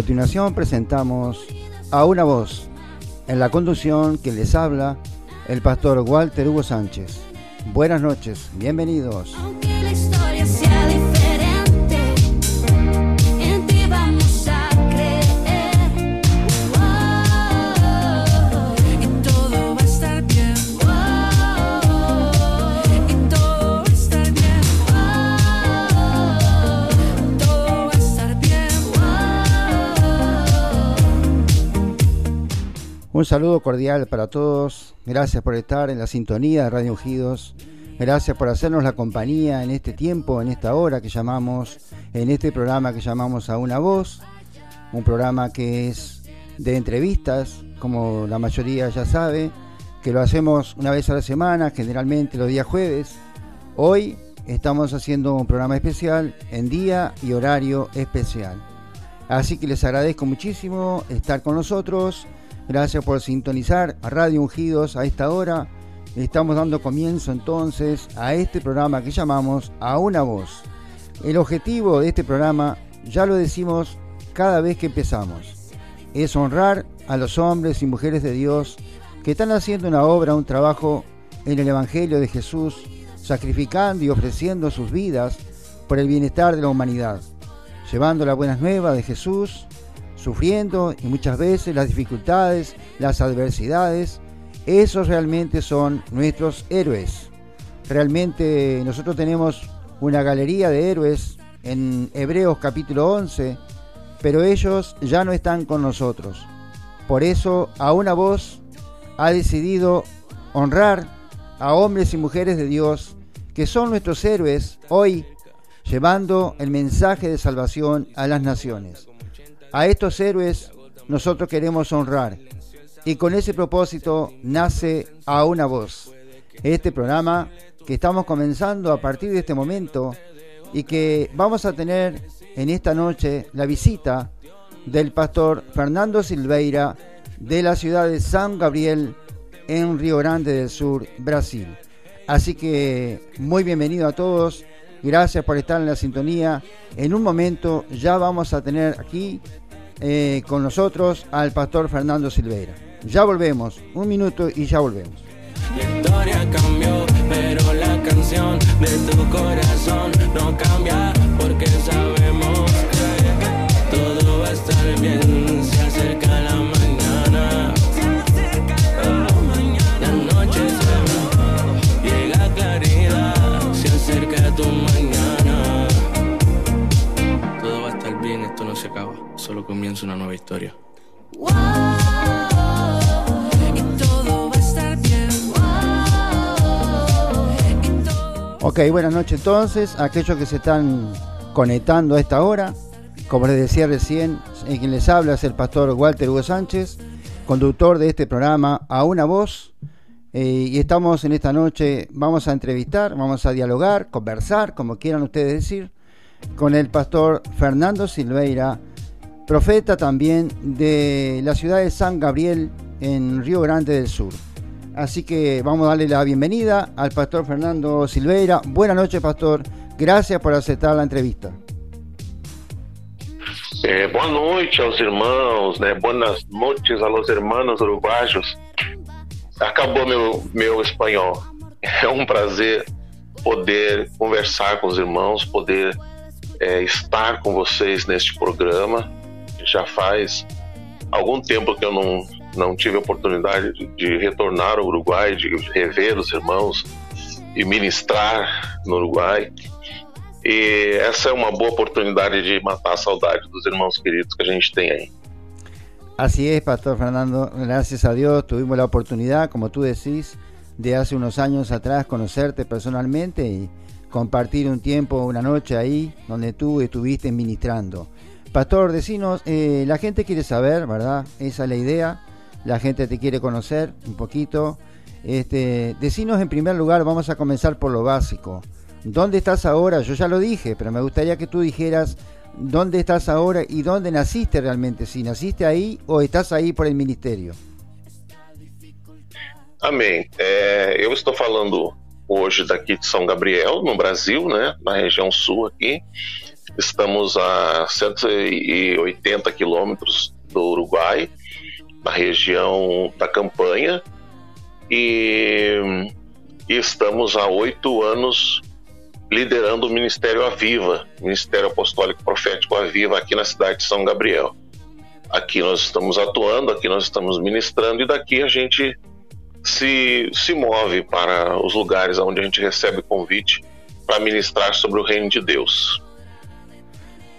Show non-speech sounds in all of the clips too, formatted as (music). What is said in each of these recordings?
Continuación presentamos a una voz en la conducción que les habla el pastor Walter Hugo Sánchez. Buenas noches, bienvenidos. Un saludo cordial para todos. Gracias por estar en la sintonía de Radio Ungidos. Gracias por hacernos la compañía en este tiempo, en esta hora que llamamos, en este programa que llamamos A una voz. Un programa que es de entrevistas, como la mayoría ya sabe, que lo hacemos una vez a la semana, generalmente los días jueves. Hoy estamos haciendo un programa especial en día y horario especial. Así que les agradezco muchísimo estar con nosotros Gracias por sintonizar a Radio Ungidos a esta hora. Estamos dando comienzo entonces a este programa que llamamos A una voz. El objetivo de este programa, ya lo decimos cada vez que empezamos, es honrar a los hombres y mujeres de Dios que están haciendo una obra, un trabajo en el Evangelio de Jesús, sacrificando y ofreciendo sus vidas por el bienestar de la humanidad, llevando las buenas nuevas de Jesús sufriendo y muchas veces las dificultades, las adversidades, esos realmente son nuestros héroes. Realmente nosotros tenemos una galería de héroes en Hebreos capítulo 11, pero ellos ya no están con nosotros. Por eso a una voz ha decidido honrar a hombres y mujeres de Dios que son nuestros héroes hoy, llevando el mensaje de salvación a las naciones. A estos héroes nosotros queremos honrar y con ese propósito nace a una voz. Este programa que estamos comenzando a partir de este momento y que vamos a tener en esta noche la visita del pastor Fernando Silveira de la ciudad de San Gabriel en Río Grande del Sur, Brasil. Así que muy bienvenido a todos, gracias por estar en la sintonía. En un momento ya vamos a tener aquí eh, con nosotros al pastor Fernando Silveira. Ya volvemos, un minuto y ya volvemos. La historia cambió, pero la canción de tu corazón no cambia porque sabemos una nueva historia. Ok, buenas noches entonces, aquellos que se están conectando a esta hora. Como les decía recién, en quien les habla es el pastor Walter Hugo Sánchez, conductor de este programa A una voz. Eh, y estamos en esta noche, vamos a entrevistar, vamos a dialogar, conversar, como quieran ustedes decir, con el pastor Fernando Silveira, profeta también de la ciudad de San Gabriel en Río Grande del Sur. Así que vamos a darle la bienvenida al pastor Fernando Silveira. Buenas noches, pastor. Gracias por aceptar la entrevista. Eh, boa noite né? Boas noites aos hermanos uruguaios. Acabou meu, meu espanhol. É um prazer poder conversar com os irmãos, poder é, estar com vocês neste programa já faz algum tempo que eu não, não tive oportunidade de, de retornar ao Uruguai, de rever os irmãos e ministrar no Uruguai. E essa é uma boa oportunidade de matar a saudade dos irmãos queridos que a gente tem aí. Así es, Pastor Fernando. Gracias a Dios tuvimos la oportunidad, como tú decís, de hace unos años atrás conocerte personalmente y compartir un tiempo, una noche ahí, donde tú estuviste ministrando. Pastor, decinos, eh, la gente quiere saber, ¿verdad? Esa es la idea. La gente te quiere conocer un poquito. Este, decinos en primer lugar, vamos a comenzar por lo básico. ¿Dónde estás ahora? Yo ya lo dije, pero me gustaría que tú dijeras dónde estás ahora y dónde naciste realmente. Si naciste ahí o estás ahí por el ministerio. Amém. É, eu estou falando hoje daqui de São Gabriel, no Brasil, né, na região sul aqui. Estamos a 180 quilômetros do Uruguai, na região da Campanha, e, estamos há oito anos liderando o Ministério Aviva, Ministério Apostólico Profético Aviva, aqui na cidade de São Gabriel. Aqui nós estamos atuando, aqui nós estamos ministrando, e daqui a gente se, se move para os lugares onde a gente recebe convite para ministrar sobre o reino de Deus.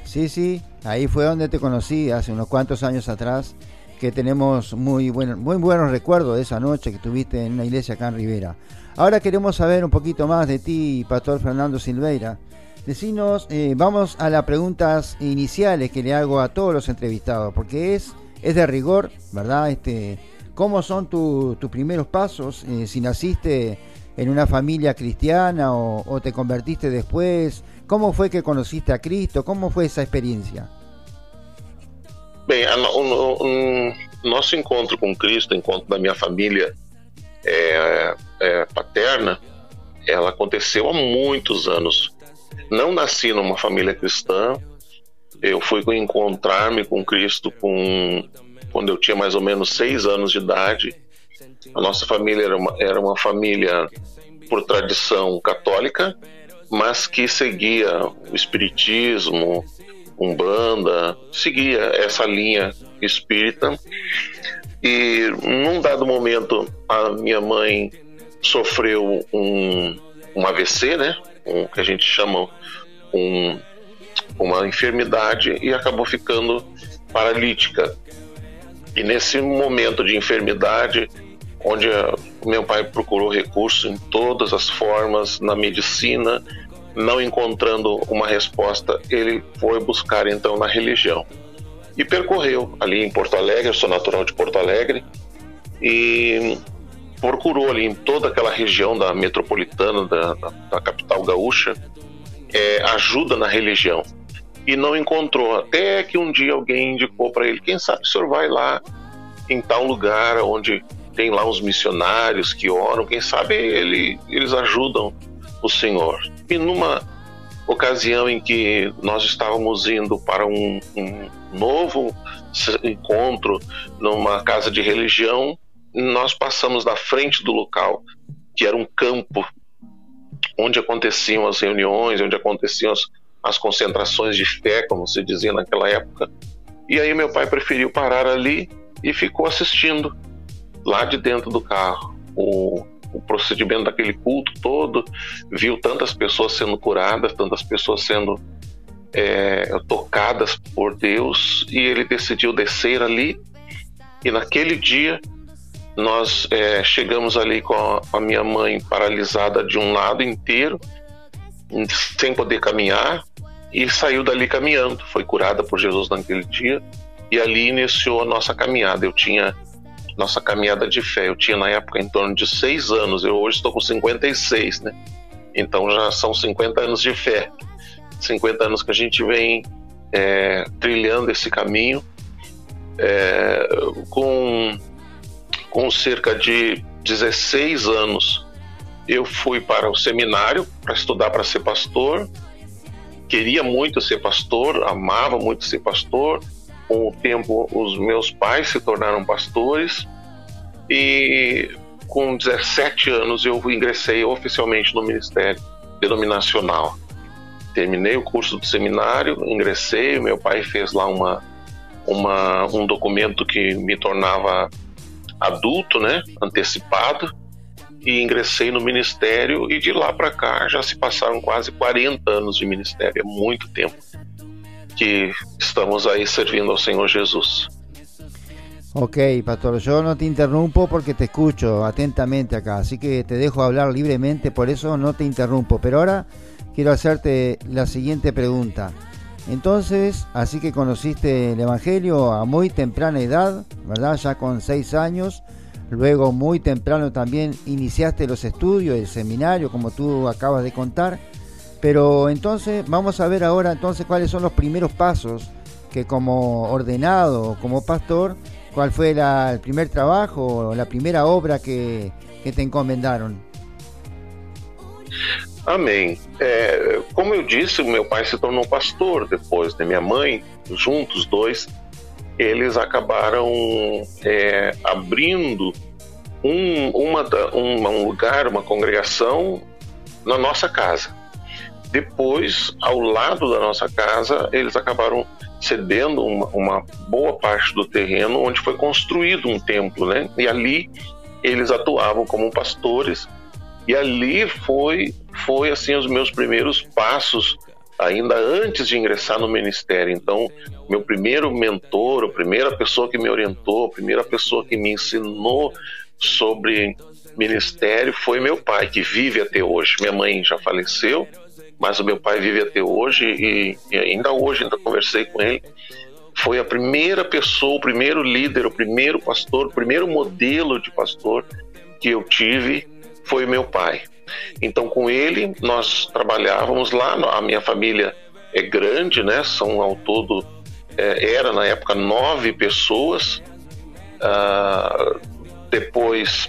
Sí, sí, ahí fue donde te conocí hace unos cuantos años atrás, que tenemos muy, bueno, muy buenos recuerdos de esa noche que tuviste en una iglesia acá en Rivera. Ahora queremos saber un poquito más de ti, Pastor Fernando Silveira. Decinos, eh, vamos a las preguntas iniciales que le hago a todos los entrevistados, porque es, es de rigor, ¿verdad? Este, ¿Cómo son tus primeros pasos? Eh, si naciste en una familia cristiana o te convertiste después, Como foi que conheciste a Cristo? Como foi essa experiência? Bem, nosso encontro com Cristo, encontro da minha família é, é, paterna, ela aconteceu há muitos anos. Não nasci numa família cristã. Eu fui encontrar-me com Cristo com, quando eu tinha mais ou menos seis anos de idade. A nossa família era uma, era uma família por tradição católica, mas que seguia o espiritismo, umbanda, seguia essa linha espírita. E num dado momento a minha mãe sofreu um, um AVC, né? Um, que a gente chama um, uma enfermidade e acabou ficando paralítica. E nesse momento de enfermidade, onde meu pai procurou recursos em todas as formas na medicina, não encontrando uma resposta, ele foi buscar então na religião. E percorreu ali em Porto Alegre, eu sou natural de Porto Alegre, e procurou ali em toda aquela região da metropolitana, da, da, da capital gaúcha, é, ajuda na religião. E não encontrou, até que um dia alguém indicou para ele: quem sabe o senhor vai lá em tal lugar onde tem lá os missionários que oram, quem sabe ele, eles ajudam o Senhor. E numa ocasião em que nós estávamos indo para um, um novo encontro numa casa de religião, nós passamos da frente do local, que era um campo onde aconteciam as reuniões, onde aconteciam as, as concentrações de fé, como se dizia naquela época. E aí meu pai preferiu parar ali e ficou assistindo lá de dentro do carro o, o procedimento daquele culto todo, viu tantas pessoas sendo curadas, tantas pessoas sendo é, tocadas por Deus e ele decidiu descer ali. E naquele dia nós é, chegamos ali com a, a minha mãe paralisada de um lado inteiro, sem poder caminhar, e saiu dali caminhando. Foi curada por Jesus naquele dia e ali iniciou a nossa caminhada. Eu tinha nossa caminhada de fé. Eu tinha na época em torno de seis anos, eu hoje estou com 56, né? Então já são 50 anos de fé. 50 anos que a gente vem é, trilhando esse caminho é, com, com cerca de 16 anos. Eu fui para o seminário para estudar para ser pastor. Queria muito ser pastor, amava muito ser pastor com o tempo, os meus pais se tornaram pastores e com 17 anos eu ingressei oficialmente no Ministério Denominacional. Terminei o curso do seminário, ingressei, meu pai fez lá uma, uma, um documento que me tornava adulto, né, antecipado, e ingressei no ministério e de lá para cá já se passaram quase 40 anos de ministério, é muito tempo que estamos ahí servindo al Señor Jesús. Ok, pastor, yo no te interrumpo porque te escucho atentamente acá, así que te dejo hablar libremente, por eso no te interrumpo. Pero ahora quiero hacerte la siguiente pregunta. Entonces, así que conociste el Evangelio a muy temprana edad, ¿verdad? Ya con seis años. Luego, muy temprano también iniciaste los estudios, el seminario, como tú acabas de contar. Pero entonces vamos a ver ahora entonces cuáles son los primeros pasos que como ordenado, como pastor, cuál fue la, el primer trabajo, la primera obra que, que te encomendaron. Amém. É, como eu disse, meu pai se tornou pastor depois, né? Minha mãe, juntos dois, eles acabaram é, abrindo um, uma, um, um lugar, uma congregação na nossa casa. Depois, ao lado da nossa casa, eles acabaram cedendo uma, uma, boa parte do terreno onde foi construído um templo, né? E ali eles atuavam como pastores. E ali foi foi assim os meus primeiros passos ainda antes de ingressar no ministério. Então, meu primeiro mentor, a primeira pessoa que me orientou, a primeira pessoa que me ensinou sobre ministério foi meu pai, que vive até hoje. Minha mãe já faleceu, mas o meu pai vive até hoje e, e ainda hoje ainda conversei com ele. Foi a primeira pessoa, o primeiro líder, o primeiro pastor, o primeiro modelo de pastor que eu tive foi meu pai. Então, com ele, nós trabalhávamos lá. A minha família é grande, né? São ao todo, é, era na época nove pessoas. Ah, depois,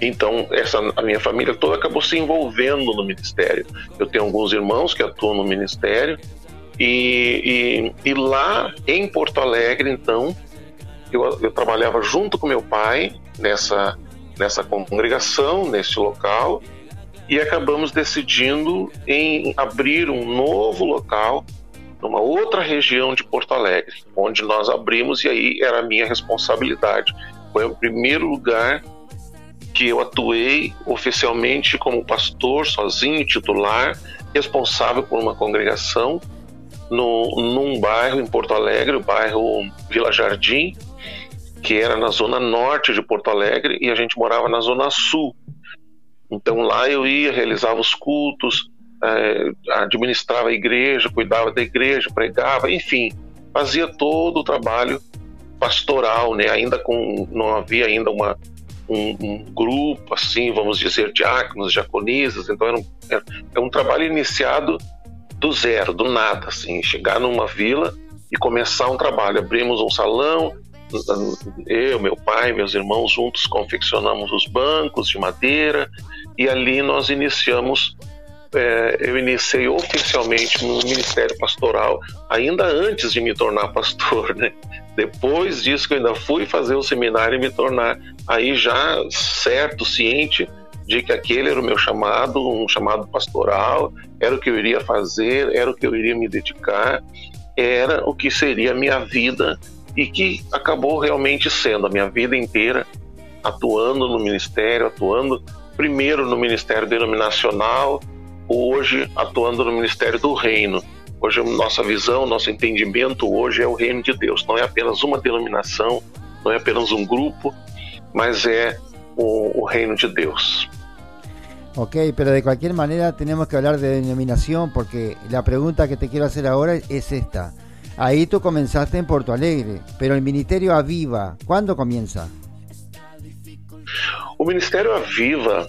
então, essa, a minha família toda acabou se envolvendo no ministério. Eu tenho alguns irmãos que atuam no ministério. E, e, e lá em Porto Alegre, então, eu, eu trabalhava junto com meu pai nessa nessa congregação, nesse local, e acabamos decidindo em abrir um novo local numa outra região de Porto Alegre, onde nós abrimos e aí era a minha responsabilidade. Foi o primeiro lugar que eu atuei oficialmente como pastor, sozinho, titular, responsável por uma congregação no, num bairro em Porto Alegre, o bairro Vila Jardim, que era na zona norte de Porto Alegre e a gente morava na zona sul. Então lá eu ia, realizava os cultos, é, administrava a igreja, cuidava da igreja, pregava, enfim, fazia todo o trabalho pastoral, né? Ainda com não havia ainda uma um, um grupo assim, vamos dizer, diáconos, diaconisas. Então era um, era, era um trabalho iniciado do zero, do nada, assim, chegar numa vila e começar um trabalho. Abrimos um salão, eu, meu pai, meus irmãos juntos confeccionamos os bancos de madeira e ali nós iniciamos. É, eu iniciei oficialmente no ministério pastoral ainda antes de me tornar pastor, né? Depois disso que eu ainda fui fazer o seminário e me tornar aí já certo, ciente de que aquele era o meu chamado, um chamado pastoral, era o que eu iria fazer, era o que eu iria me dedicar, era o que seria a minha vida e que acabou realmente sendo a minha vida inteira atuando no ministério, atuando primeiro no ministério denominacional, hoje atuando no ministério do reino. Hoje nossa visão, nosso entendimento hoje é o reino de Deus. Não é apenas uma denominação, não é apenas um grupo, mas é o, o reino de Deus. Ok, pero de cualquier manera tenemos que hablar de denominación porque la pregunta que te quiero hacer ahora es esta. Ahí tú comenzaste en Porto Alegre, pero el Ministerio Aviva, ¿cuándo comienza? O Ministério Aviva,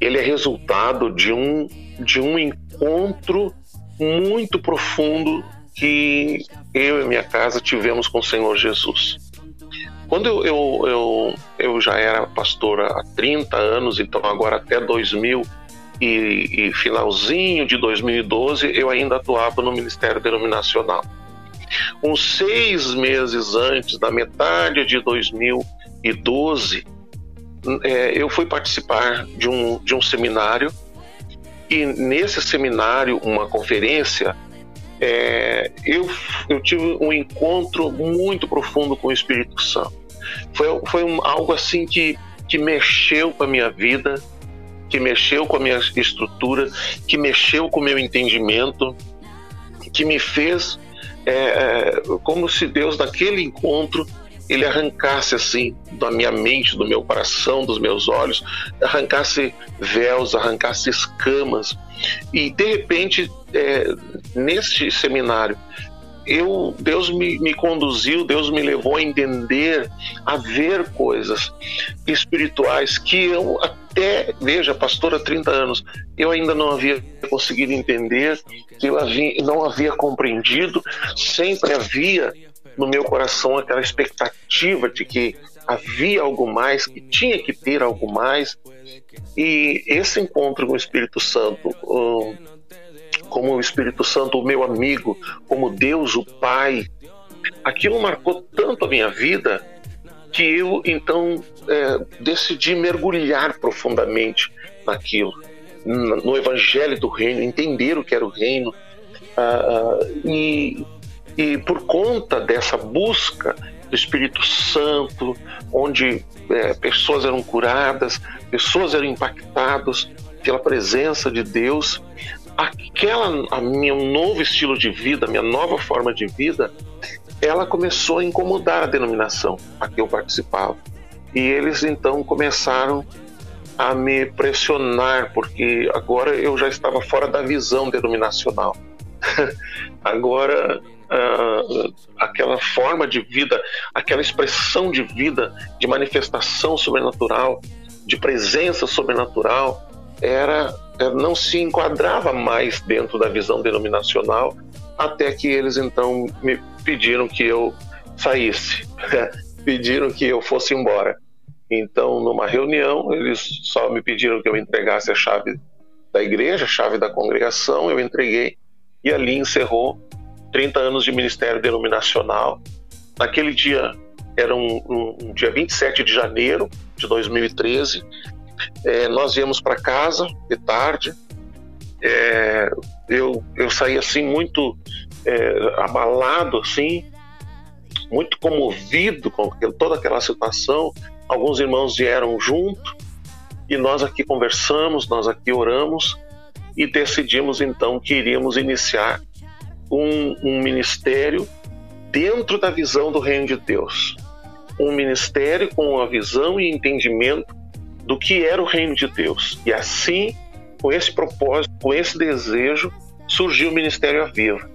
ele é resultado de um, de um encontro muito profundo que eu e minha casa tivemos com o Senhor Jesus. Quando eu, eu, eu, eu já era pastor há 30 anos, então agora até 2000 e, e finalzinho de 2012 eu ainda atuava no Ministério Denominacional. Uns seis meses antes, da metade de 2012, é, eu fui participar de um, de um seminário e nesse seminário, uma conferência, é, eu, eu tive um encontro muito profundo com o Espírito Santo. Foi, foi um, algo assim que, que mexeu com a minha vida, que mexeu com a minha estrutura, que mexeu com o meu entendimento, que me fez é, é, como se Deus, naquele encontro, ele arrancasse assim da minha mente, do meu coração, dos meus olhos, arrancasse véus, arrancasse escamas. E de repente, é, neste seminário, eu Deus me, me conduziu, Deus me levou a entender, a ver coisas espirituais que eu até, veja, pastor há 30 anos, eu ainda não havia conseguido entender, eu havia, não havia compreendido, sempre havia no meu coração aquela expectativa de que havia algo mais, que tinha que ter algo mais. E esse encontro com o Espírito Santo, como o Espírito Santo, o meu amigo, como Deus, o Pai, aquilo marcou tanto a minha vida que eu então é, decidi mergulhar profundamente naquilo, no Evangelho do Reino, entender o que era o Reino. Uh, e, e por conta dessa busca do Espírito Santo, onde é, pessoas eram curadas, pessoas eram impactadas pela presença de Deus, aquela a um novo estilo de vida, a minha nova forma de vida, ela começou a incomodar a denominação a que eu participava. E eles então começaram a me pressionar, porque agora eu já estava fora da visão denominacional. (laughs) agora uh, aquela forma de vida, aquela expressão de vida, de manifestação sobrenatural, de presença sobrenatural, era não se enquadrava mais dentro da visão denominacional, até que eles então me pediram que eu saísse, (laughs) pediram que eu fosse embora. Então, numa reunião, eles só me pediram que eu entregasse a chave da igreja, a chave da congregação, eu entreguei e ali encerrou 30 anos de ministério denominacional. Naquele dia, era um, um, um dia 27 de janeiro de 2013, é, nós viemos para casa de tarde. É, eu, eu saí assim muito é, abalado, assim, muito comovido com toda aquela situação. Alguns irmãos vieram junto e nós aqui conversamos, nós aqui oramos e decidimos então que iríamos iniciar um, um ministério dentro da visão do reino de Deus. Um ministério com a visão e entendimento do que era o reino de Deus. E assim, com esse propósito, com esse desejo, surgiu o Ministério Aviva.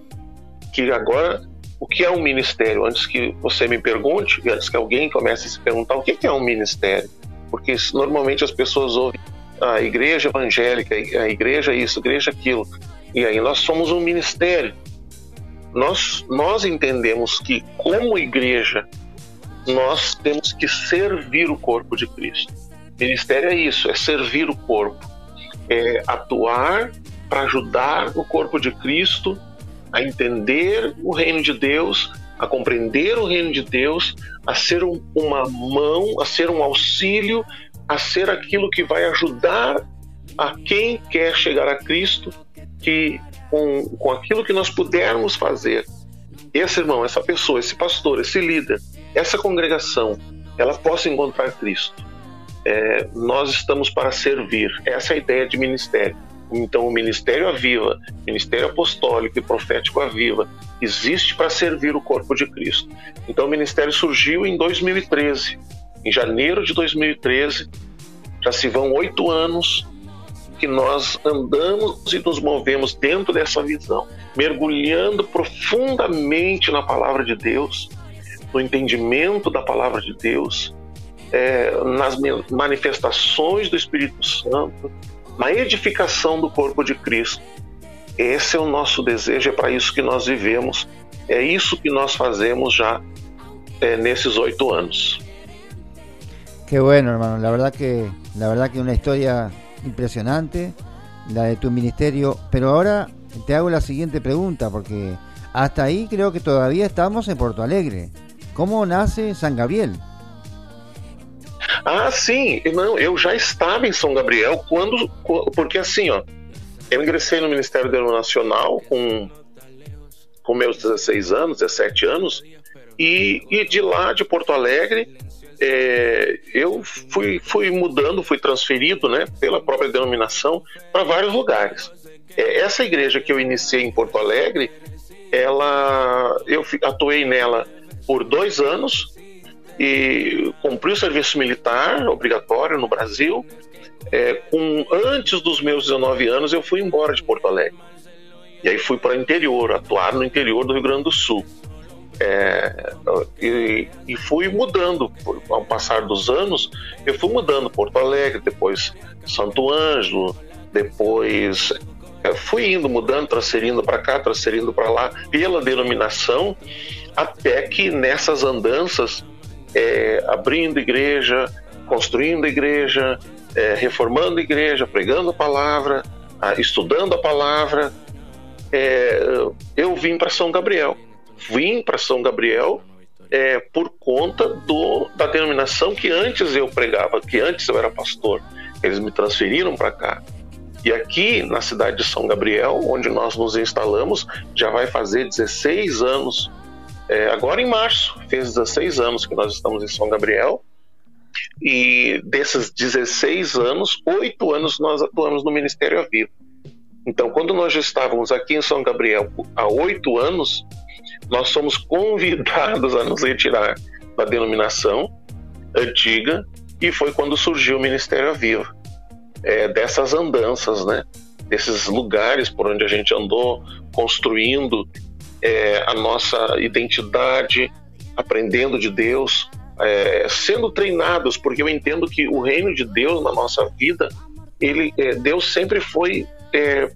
Que agora, o que é um ministério? Antes que você me pergunte, antes que alguém comece a se perguntar o que é um ministério, porque normalmente as pessoas ouvem a igreja evangélica, a igreja isso, a igreja aquilo, e aí nós somos um ministério nós, nós entendemos que, como igreja, nós temos que servir o corpo de Cristo. Ministério é isso, é servir o corpo, é atuar para ajudar o corpo de Cristo a entender o reino de Deus, a compreender o reino de Deus, a ser um, uma mão, a ser um auxílio, a ser aquilo que vai ajudar a quem quer chegar a Cristo, que com, com aquilo que nós pudermos fazer, esse irmão, essa pessoa, esse pastor, esse líder, essa congregação, ela possa encontrar Cristo. É, nós estamos para servir. Essa é a ideia de ministério. Então, o ministério Aviva, ministério apostólico e profético Aviva, existe para servir o corpo de Cristo. Então, o ministério surgiu em 2013. Em janeiro de 2013, já se vão oito anos que nós andamos e nos movemos dentro dessa visão, mergulhando profundamente na palavra de Deus, no entendimento da palavra de Deus, é, nas manifestações do Espírito Santo, na edificação do corpo de Cristo. Esse é o nosso desejo, é para isso que nós vivemos, é isso que nós fazemos já é, nesses oito anos. Que bueno, hermano. La verdad que, la verdad que una historia impresionante, la de tu ministerio. Pero ahora te hago la siguiente pregunta, porque hasta ahí creo que todavía estamos en Porto Alegre. ¿Cómo nace San Gabriel? Ah, sim, não, eu já estava em São Gabriel quando, porque assim, ó, eu ingressei no Ministério Nacional com com meus 16 anos, 17 anos, e, e de lá de Porto Alegre é, eu fui, fui mudando, fui transferido né, pela própria denominação para vários lugares. É, essa igreja que eu iniciei em Porto Alegre, ela, eu atuei nela por dois anos e cumpri o serviço militar obrigatório no Brasil. É, com, antes dos meus 19 anos, eu fui embora de Porto Alegre. E aí fui para o interior, atuar no interior do Rio Grande do Sul. É, e, e, fui mudando ao passar dos anos eu fui mudando Porto Alegre depois Santo Ângelo depois é, fui indo mudando transferindo para cá transferindo para lá pela denominação até que nessas andanças é, abrindo igreja, construindo igreja, é, reformando igreja, pregando a palavra, estudando a palavra. É, eu vim para São Gabriel. Vim para São Gabriel é, por conta do, da denominação que antes eu pregava, que antes eu era pastor. Eles me transferiram para cá. E aqui na cidade de São Gabriel, onde nós nos instalamos, já vai fazer 16 anos. É, agora em março, fez 16 anos que nós estamos em São Gabriel. E desses 16 anos, oito anos nós atuamos no Ministério Vivo. Então, quando nós já estávamos aqui em São Gabriel há oito anos, nós somos convidados a nos retirar da denominação antiga e foi quando surgiu o Ministério Vivo. É, dessas andanças, né? Desses lugares por onde a gente andou construindo é, a nossa identidade, aprendendo de Deus, é, sendo treinados, porque eu entendo que o reino de Deus na nossa vida, ele, é, Deus sempre foi é,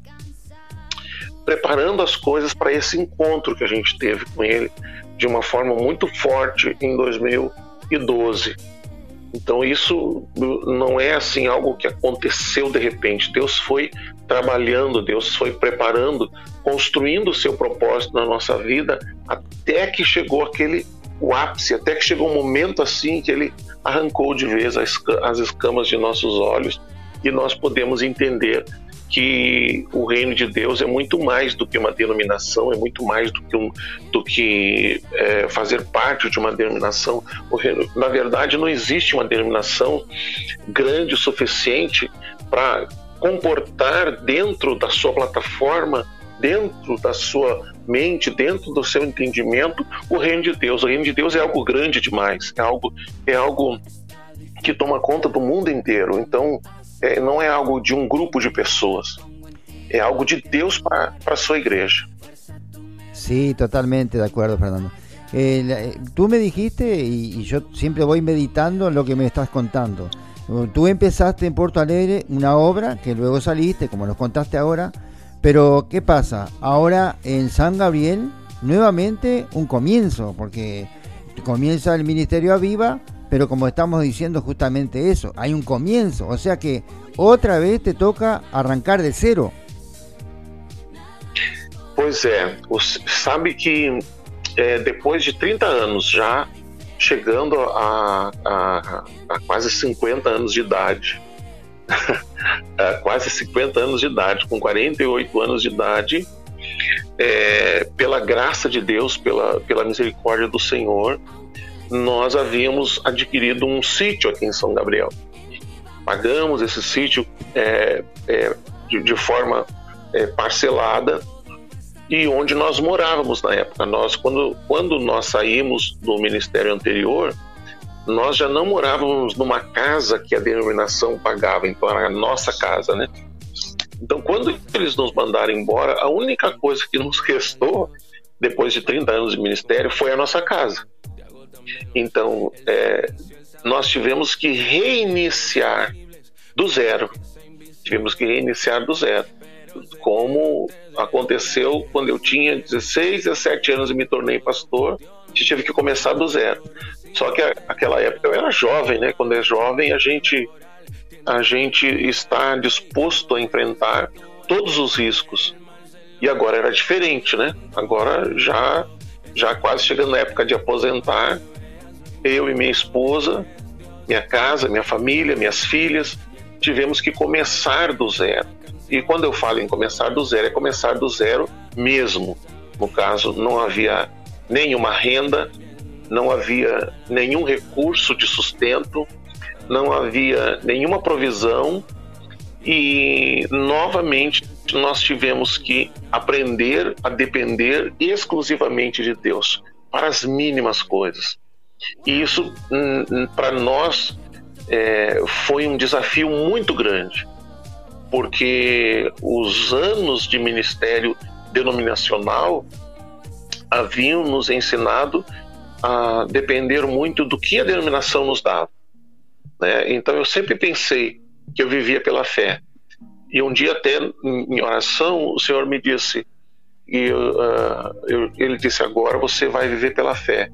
preparando as coisas para esse encontro que a gente teve com Ele de uma forma muito forte em 2012. Então isso não é assim algo que aconteceu de repente. Deus foi trabalhando, Deus foi preparando, construindo o seu propósito na nossa vida até que chegou aquele o ápice, até que chegou um momento assim que ele arrancou de vez as escamas de nossos olhos e nós podemos entender que o reino de Deus é muito mais do que uma denominação, é muito mais do que, um, do que é, fazer parte de uma denominação. Reino, na verdade, não existe uma denominação grande o suficiente para comportar dentro da sua plataforma, dentro da sua mente, dentro do seu entendimento, o reino de Deus. O reino de Deus é algo grande demais, é algo, é algo que toma conta do mundo inteiro. Então, é, não é algo de um grupo de pessoas, é algo de Deus para a sua igreja. Sí, totalmente de acuerdo, Fernando. Eh, tú me dijiste, y, y, yo siempre voy meditando en lo que me estás contando. Tú empezaste en Porto Alegre una obra que luego saliste, como nos contaste ahora, pero ¿qué pasa? Ahora en San Gabriel, nuevamente un comienzo, porque comienza el Ministerio Aviva pero como estamos diciendo justamente eso, hay un comienzo, o sea que outra vez te toca arrancar de zero. Pois é, sabe que é, depois de 30 anos já chegando a, a, a quase 50 anos de idade, (laughs) quase 50 anos de idade, com 48 anos de idade, é, pela graça de Deus, pela, pela misericórdia do Senhor, nós havíamos adquirido um sítio aqui em São Gabriel. Pagamos esse sítio é, é, de, de, forma é, parcelada e onde nós morávamos na época. Nós, quando, quando nós saímos do ministério anterior, nós já não morávamos numa casa que a denominação pagava, então era a nossa casa, né? Então, quando eles nos mandaram embora, a única coisa que nos (laughs) restou, depois de 30 anos de ministério, foi a nossa casa. Então, é, nós tivemos que reiniciar do zero. Tivemos que reiniciar do zero. Como aconteceu quando eu tinha 16, 17 anos e me tornei pastor, a gente teve que começar do zero. Só que aquela época eu era jovem, né? Quando é jovem, a gente a gente está disposto a enfrentar todos os riscos. E agora era diferente, né? Agora já já quase chegando na época de aposentar, eu e minha esposa, minha casa, minha família, minhas filhas, tivemos que começar do zero. E quando eu falo em começar do zero, é começar do zero mesmo. No caso, não havia nenhuma renda, não havia nenhum recurso de sustento, não havia nenhuma provisão e novamente nós tivemos que aprender a depender exclusivamente de Deus para as mínimas coisas. E isso, hum, hum, para nós, é, foi um desafio muito grande, porque os anos de ministério denominacional haviam nos ensinado a depender muito do que a denominação nos dava. Né? Então eu sempre pensei que eu vivia pela fé. E um dia até em oração o Senhor me disse e uh, eu, ele disse agora você vai viver pela fé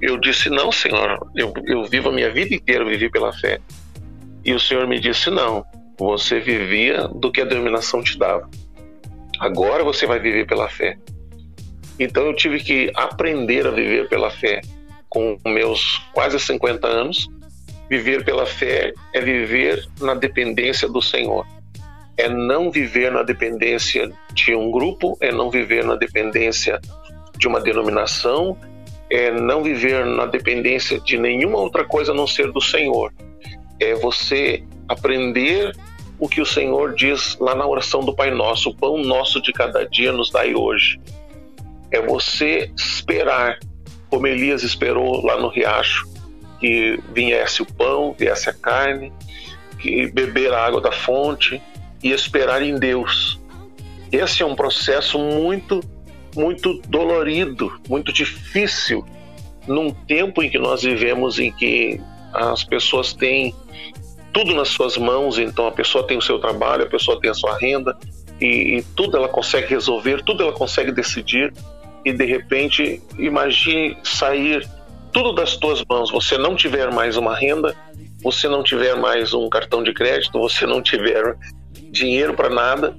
eu disse: Não, Senhor, eu, eu vivo a minha vida inteira, vivi pela fé. E o Senhor me disse: Não, você vivia do que a denominação te dava. Agora você vai viver pela fé. Então eu tive que aprender a viver pela fé. Com meus quase 50 anos, viver pela fé é viver na dependência do Senhor. É não viver na dependência de um grupo, é não viver na dependência de uma denominação, é não viver na dependência de nenhuma outra coisa a não ser do Senhor. É você aprender o que o Senhor diz lá na oração do Pai Nosso: o pão nosso de cada dia nos dai hoje. É você esperar, como Elias esperou lá no riacho, que viesse o pão, viesse a carne, que beber a água da fonte e esperar em Deus. Esse é um processo muito muito dolorido, muito difícil, num tempo em que nós vivemos em que as pessoas têm tudo nas suas mãos, então a pessoa tem o seu trabalho, a pessoa tem a sua renda e, e tudo ela consegue resolver, tudo ela consegue decidir e de repente imagine sair tudo das tuas mãos, você não tiver mais uma renda, você não tiver mais um cartão de crédito, você não tiver dinheiro para nada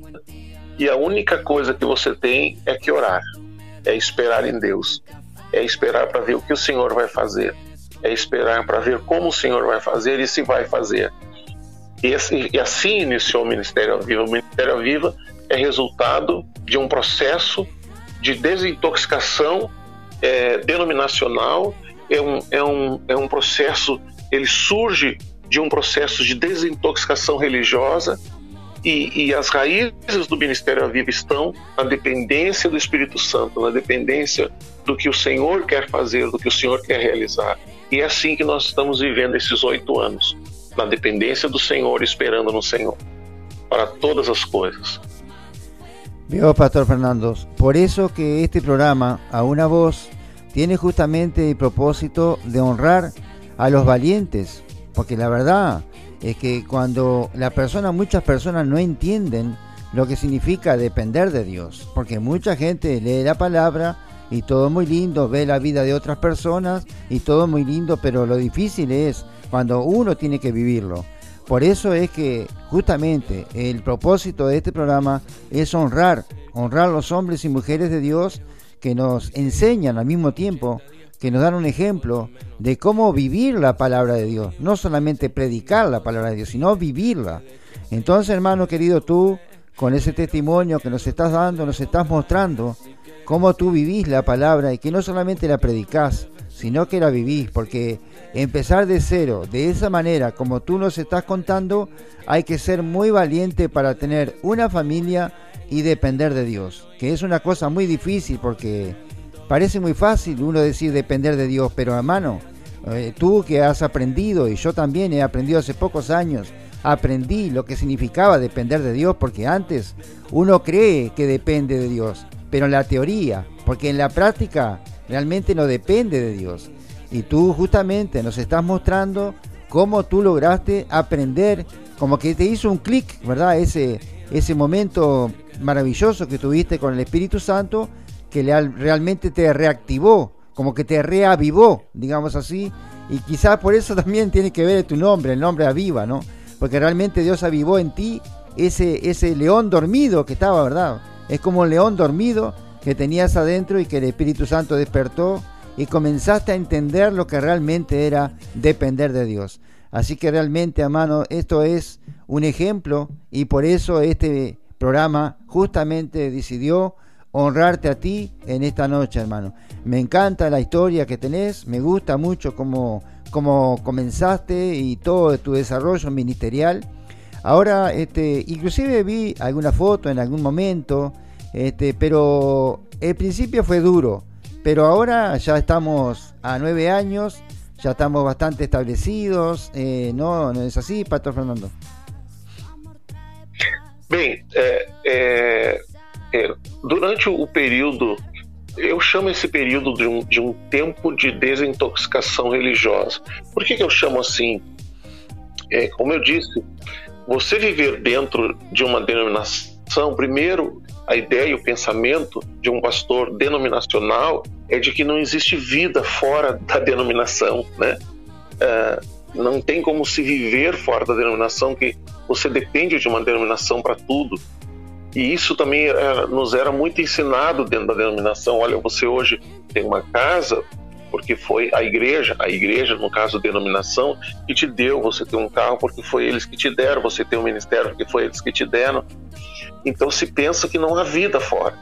e a única coisa que você tem é que orar, é esperar em Deus, é esperar para ver o que o Senhor vai fazer, é esperar para ver como o Senhor vai fazer e se vai fazer. E, assim, e assim iniciou o Ministério Viva. O Ministério Viva é resultado de um processo de desintoxicação é, denominacional, é um, é, um, é um processo, ele surge de um processo de desintoxicação religiosa e, e, as raízes do Ministério Viva estão na dependência do Espírito Santo, na dependência do que o Senhor quer fazer, do que o Senhor quer realizar. E é assim que nós estamos vivendo esses oito anos, na dependência do Senhor, esperando no Senhor, para todas as coisas. Veo, Pastor Fernando, por eso que este programa, A Una Voz, tiene justamente el propósito de honrar a los valientes, porque la verdad, es que cuando la persona, muchas personas no entienden lo que significa depender de Dios, porque mucha gente lee la palabra y todo muy lindo, ve la vida de otras personas y todo muy lindo, pero lo difícil es cuando uno tiene que vivirlo. Por eso es que justamente el propósito de este programa es honrar, honrar a los hombres y mujeres de Dios que nos enseñan al mismo tiempo que nos dan un ejemplo de cómo vivir la palabra de Dios, no solamente predicar la palabra de Dios, sino vivirla. Entonces, hermano querido, tú, con ese testimonio que nos estás dando, nos estás mostrando cómo tú vivís la palabra y que no solamente la predicás, sino que la vivís, porque empezar de cero, de esa manera como tú nos estás contando, hay que ser muy valiente para tener una familia y depender de Dios, que es una cosa muy difícil porque Parece muy fácil uno decir depender de Dios, pero hermano, eh, tú que has aprendido, y yo también he aprendido hace pocos años, aprendí lo que significaba depender de Dios, porque antes uno cree que depende de Dios, pero en la teoría, porque en la práctica realmente no depende de Dios. Y tú justamente nos estás mostrando cómo tú lograste aprender, como que te hizo un clic, ¿verdad? Ese, ese momento maravilloso que tuviste con el Espíritu Santo que realmente te reactivó, como que te reavivó, digamos así, y quizás por eso también (laughs) tiene que ver tu nombre, el nombre aviva, ¿no? Porque realmente Dios avivó en ti ese, ese león dormido que estaba, ¿verdad? Es como un león dormido que tenías adentro y que el Espíritu Santo despertó y comenzaste a entender lo que realmente era depender de Dios. Así que realmente, hermano, esto es un ejemplo y por eso este programa justamente decidió honrarte a ti en esta noche, hermano. Me encanta la historia que tenés, me gusta mucho cómo, cómo comenzaste y todo tu desarrollo ministerial. Ahora, este, inclusive vi alguna foto en algún momento, este, pero el principio fue duro, pero ahora ya estamos a nueve años, ya estamos bastante establecidos, eh, ¿no? ¿no es así, Pastor Fernando? Bien, eh, eh, É, durante o período, eu chamo esse período de um, de um tempo de desintoxicação religiosa. Por que, que eu chamo assim? É, como eu disse, você viver dentro de uma denominação, primeiro, a ideia e o pensamento de um pastor denominacional é de que não existe vida fora da denominação, né? É, não tem como se viver fora da denominação, que você depende de uma denominação para tudo. E isso também era, nos era muito ensinado dentro da denominação. Olha, você hoje tem uma casa porque foi a igreja, a igreja, no caso denominação, que te deu. Você tem um carro porque foi eles que te deram. Você tem um ministério porque foi eles que te deram. Então se pensa que não há vida fora.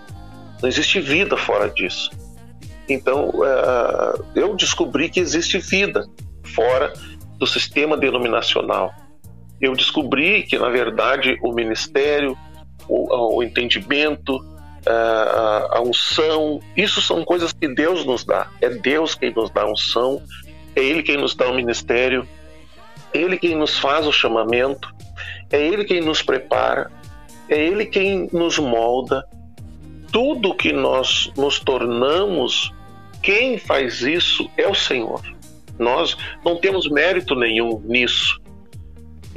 Não existe vida fora disso. Então uh, eu descobri que existe vida fora do sistema denominacional. Eu descobri que, na verdade, o ministério, o, o entendimento, a, a unção, isso são coisas que Deus nos dá. É Deus quem nos dá a unção, é Ele quem nos dá o ministério, é Ele quem nos faz o chamamento, é Ele quem nos prepara, é Ele quem nos molda. Tudo que nós nos tornamos, quem faz isso é o Senhor. Nós não temos mérito nenhum nisso.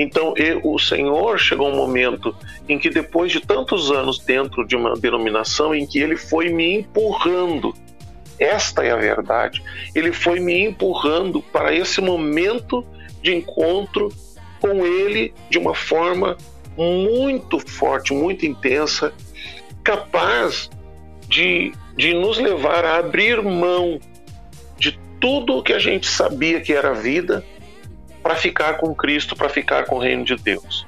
Então, eu, o Senhor chegou um momento em que, depois de tantos anos dentro de uma denominação, em que Ele foi me empurrando, esta é a verdade, Ele foi me empurrando para esse momento de encontro com Ele de uma forma muito forte, muito intensa, capaz de, de nos levar a abrir mão tudo o que a gente sabia que era vida para ficar com Cristo, para ficar com o reino de Deus.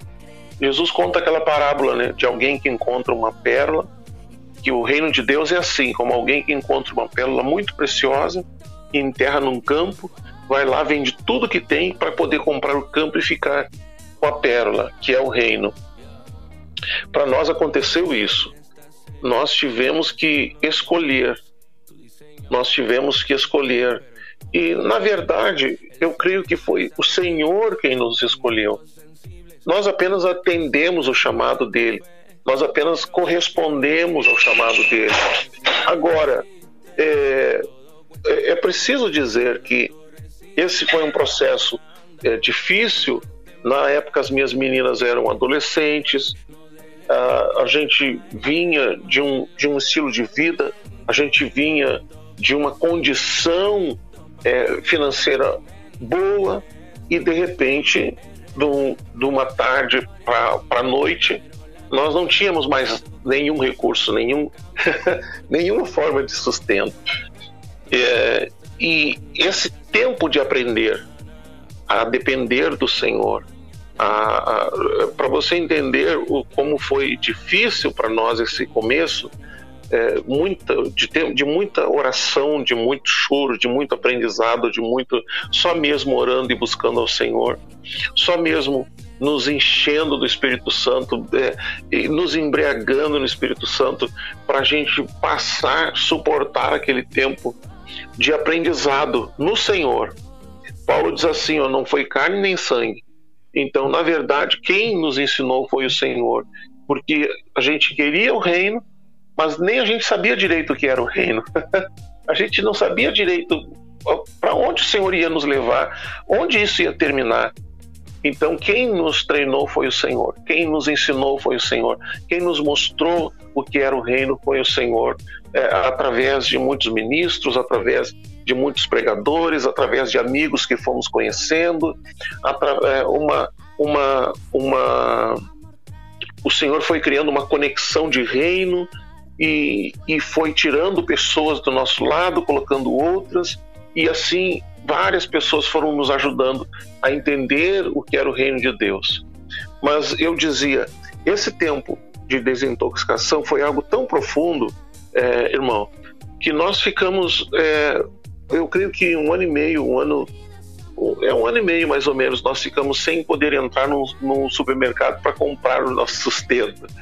Jesus conta aquela parábola né, de alguém que encontra uma pérola, que o reino de Deus é assim, como alguém que encontra uma pérola muito preciosa enterra num campo, vai lá, vende tudo que tem para poder comprar o campo e ficar com a pérola, que é o reino. Para nós aconteceu isso. Nós tivemos que escolher. Nós tivemos que escolher e, na verdade, eu creio que foi o Senhor quem nos escolheu. Nós apenas atendemos o chamado dele, nós apenas correspondemos ao chamado dele. Agora, é, é, é preciso dizer que esse foi um processo é, difícil. Na época, as minhas meninas eram adolescentes, a, a gente vinha de um, de um estilo de vida, a gente vinha de uma condição é, financeira boa e de repente, de uma tarde para a noite, nós não tínhamos mais nenhum recurso, nenhum, (laughs) nenhuma forma de sustento. É, e esse tempo de aprender a depender do Senhor, para você entender o, como foi difícil para nós esse começo, é, muita, de, de muita oração, de muito choro, de muito aprendizado, de muito só mesmo orando e buscando ao Senhor, só mesmo nos enchendo do Espírito Santo, é, nos embriagando no Espírito Santo, para a gente passar, suportar aquele tempo de aprendizado no Senhor. Paulo diz assim: ó, não foi carne nem sangue. Então, na verdade, quem nos ensinou foi o Senhor, porque a gente queria o reino, mas nem a gente sabia direito o que era o reino. (laughs) a gente não sabia direito para onde o Senhor ia nos levar, onde isso ia terminar. Então, quem nos treinou foi o Senhor, quem nos ensinou foi o Senhor, quem nos mostrou o que era o reino foi o Senhor, é, através de muitos ministros, através de muitos pregadores, através de amigos que fomos conhecendo, é, uma, uma, uma, o Senhor foi criando uma conexão de reino e, e foi tirando pessoas do nosso lado, colocando outras, e assim várias pessoas foram nos ajudando a entender o que era o reino de Deus. Mas eu dizia, esse tempo de desintoxicação foi algo tão profundo, é, irmão, que nós ficamos, é, eu creio que um ano e meio, um ano, é um ano e meio mais ou menos, nós ficamos sem poder entrar num, num supermercado para comprar o nosso sustento. (laughs)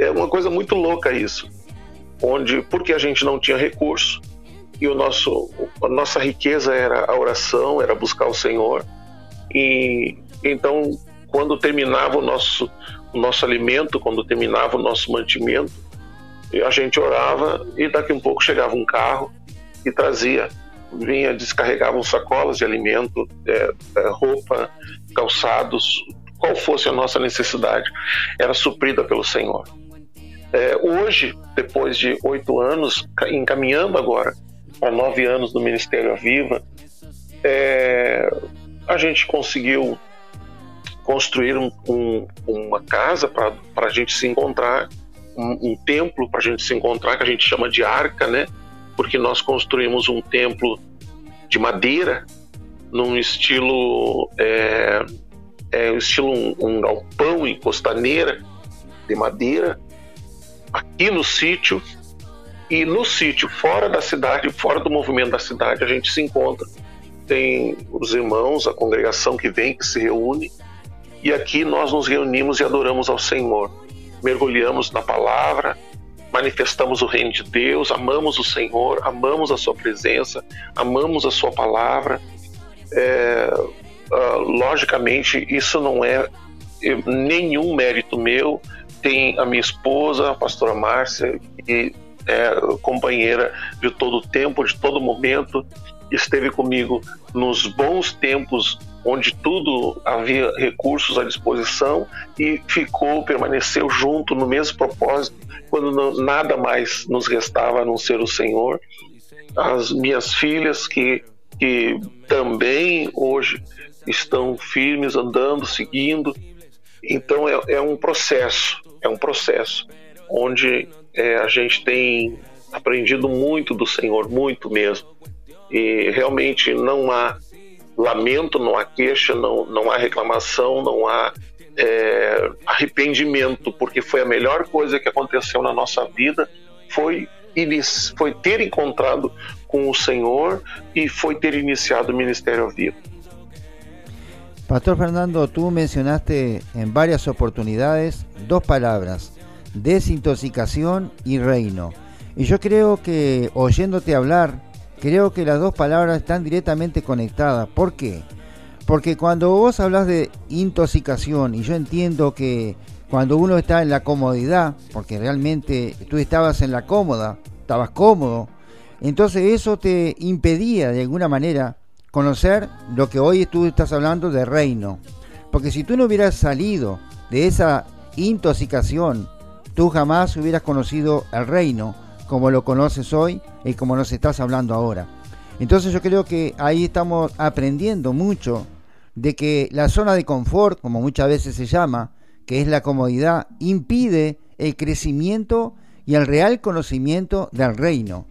É uma coisa muito louca isso, onde porque a gente não tinha recurso e o nosso a nossa riqueza era a oração, era buscar o Senhor e então quando terminava o nosso o nosso alimento, quando terminava o nosso mantimento, a gente orava e daqui um pouco chegava um carro e trazia vinha descarregavam sacolas de alimento, é, é, roupa, calçados, qual fosse a nossa necessidade, era suprida pelo Senhor. É, hoje, depois de oito anos, encaminhando agora para nove anos do Ministério Aviva, é, a gente conseguiu construir um, um, uma casa para a gente se encontrar, um, um templo para a gente se encontrar, que a gente chama de arca, né? Porque nós construímos um templo de madeira, num estilo é, é estilo um galpão em costaneira de madeira, aqui no sítio e no sítio, fora da cidade, fora do movimento da cidade, a gente se encontra. Tem os irmãos, a congregação que vem, que se reúne, e aqui nós nos reunimos e adoramos ao Senhor. Mergulhamos na palavra, manifestamos o reino de Deus, amamos o Senhor, amamos a Sua presença, amamos a Sua palavra. É, uh, logicamente, isso não é nenhum mérito meu. Tem a minha esposa, a pastora Márcia, que é companheira de todo tempo, de todo momento, esteve comigo nos bons tempos onde tudo havia recursos à disposição e ficou, permaneceu junto no mesmo propósito quando não, nada mais nos restava a não ser o Senhor. As minhas filhas que, que também hoje estão firmes, andando, seguindo. Então é, é um processo, é um processo onde é, a gente tem aprendido muito do Senhor, muito mesmo. E realmente não há lamento, não há queixa, não, não há reclamação, não há é, arrependimento, porque foi a melhor coisa que aconteceu na nossa vida, foi, foi ter encontrado com o Senhor e foi ter iniciado o Ministério Vivo. Pastor Fernando, tú mencionaste en varias oportunidades dos palabras, desintoxicación y reino. Y yo creo que oyéndote hablar, creo que las dos palabras están directamente conectadas. ¿Por qué? Porque cuando vos hablas de intoxicación, y yo entiendo que cuando uno está en la comodidad, porque realmente tú estabas en la cómoda, estabas cómodo, entonces eso te impedía de alguna manera conocer lo que hoy tú estás hablando de reino. Porque si tú no hubieras salido de esa intoxicación, tú jamás hubieras conocido el reino como lo conoces hoy y como nos estás hablando ahora. Entonces yo creo que ahí estamos aprendiendo mucho de que la zona de confort, como muchas veces se llama, que es la comodidad, impide el crecimiento y el real conocimiento del reino.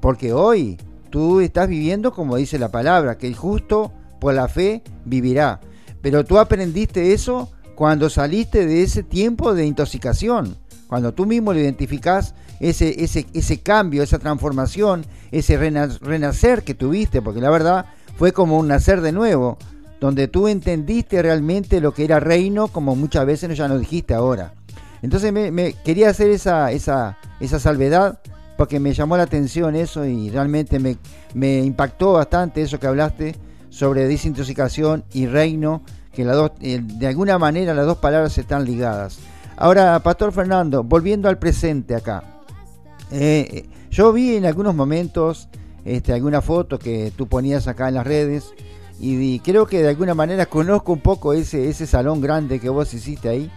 Porque hoy tú estás viviendo como dice la palabra, que el justo por la fe vivirá. Pero tú aprendiste eso cuando saliste de ese tiempo de intoxicación cuando tú mismo lo identificás, ese, ese, ese cambio, esa transformación, ese renacer que tuviste, porque la verdad fue como un nacer de nuevo, donde tú entendiste realmente lo que era reino, como muchas veces ya nos dijiste ahora. Entonces me, quería hacer esa, esa, esa salvedad porque me llamó la atención eso y realmente me, impactó bastante eso que hablaste sobre desintoxicación y reino, que la dos, eh, de alguna manera las dos palabras están ligadas. Ahora, Pastor Fernando, volviendo al presente acá. Eh, yo vi en algunos momentos este, alguna foto que tú ponías acá en las redes y, creo que de alguna manera conozco un poco ese, ese salón grande que vos hiciste ahí.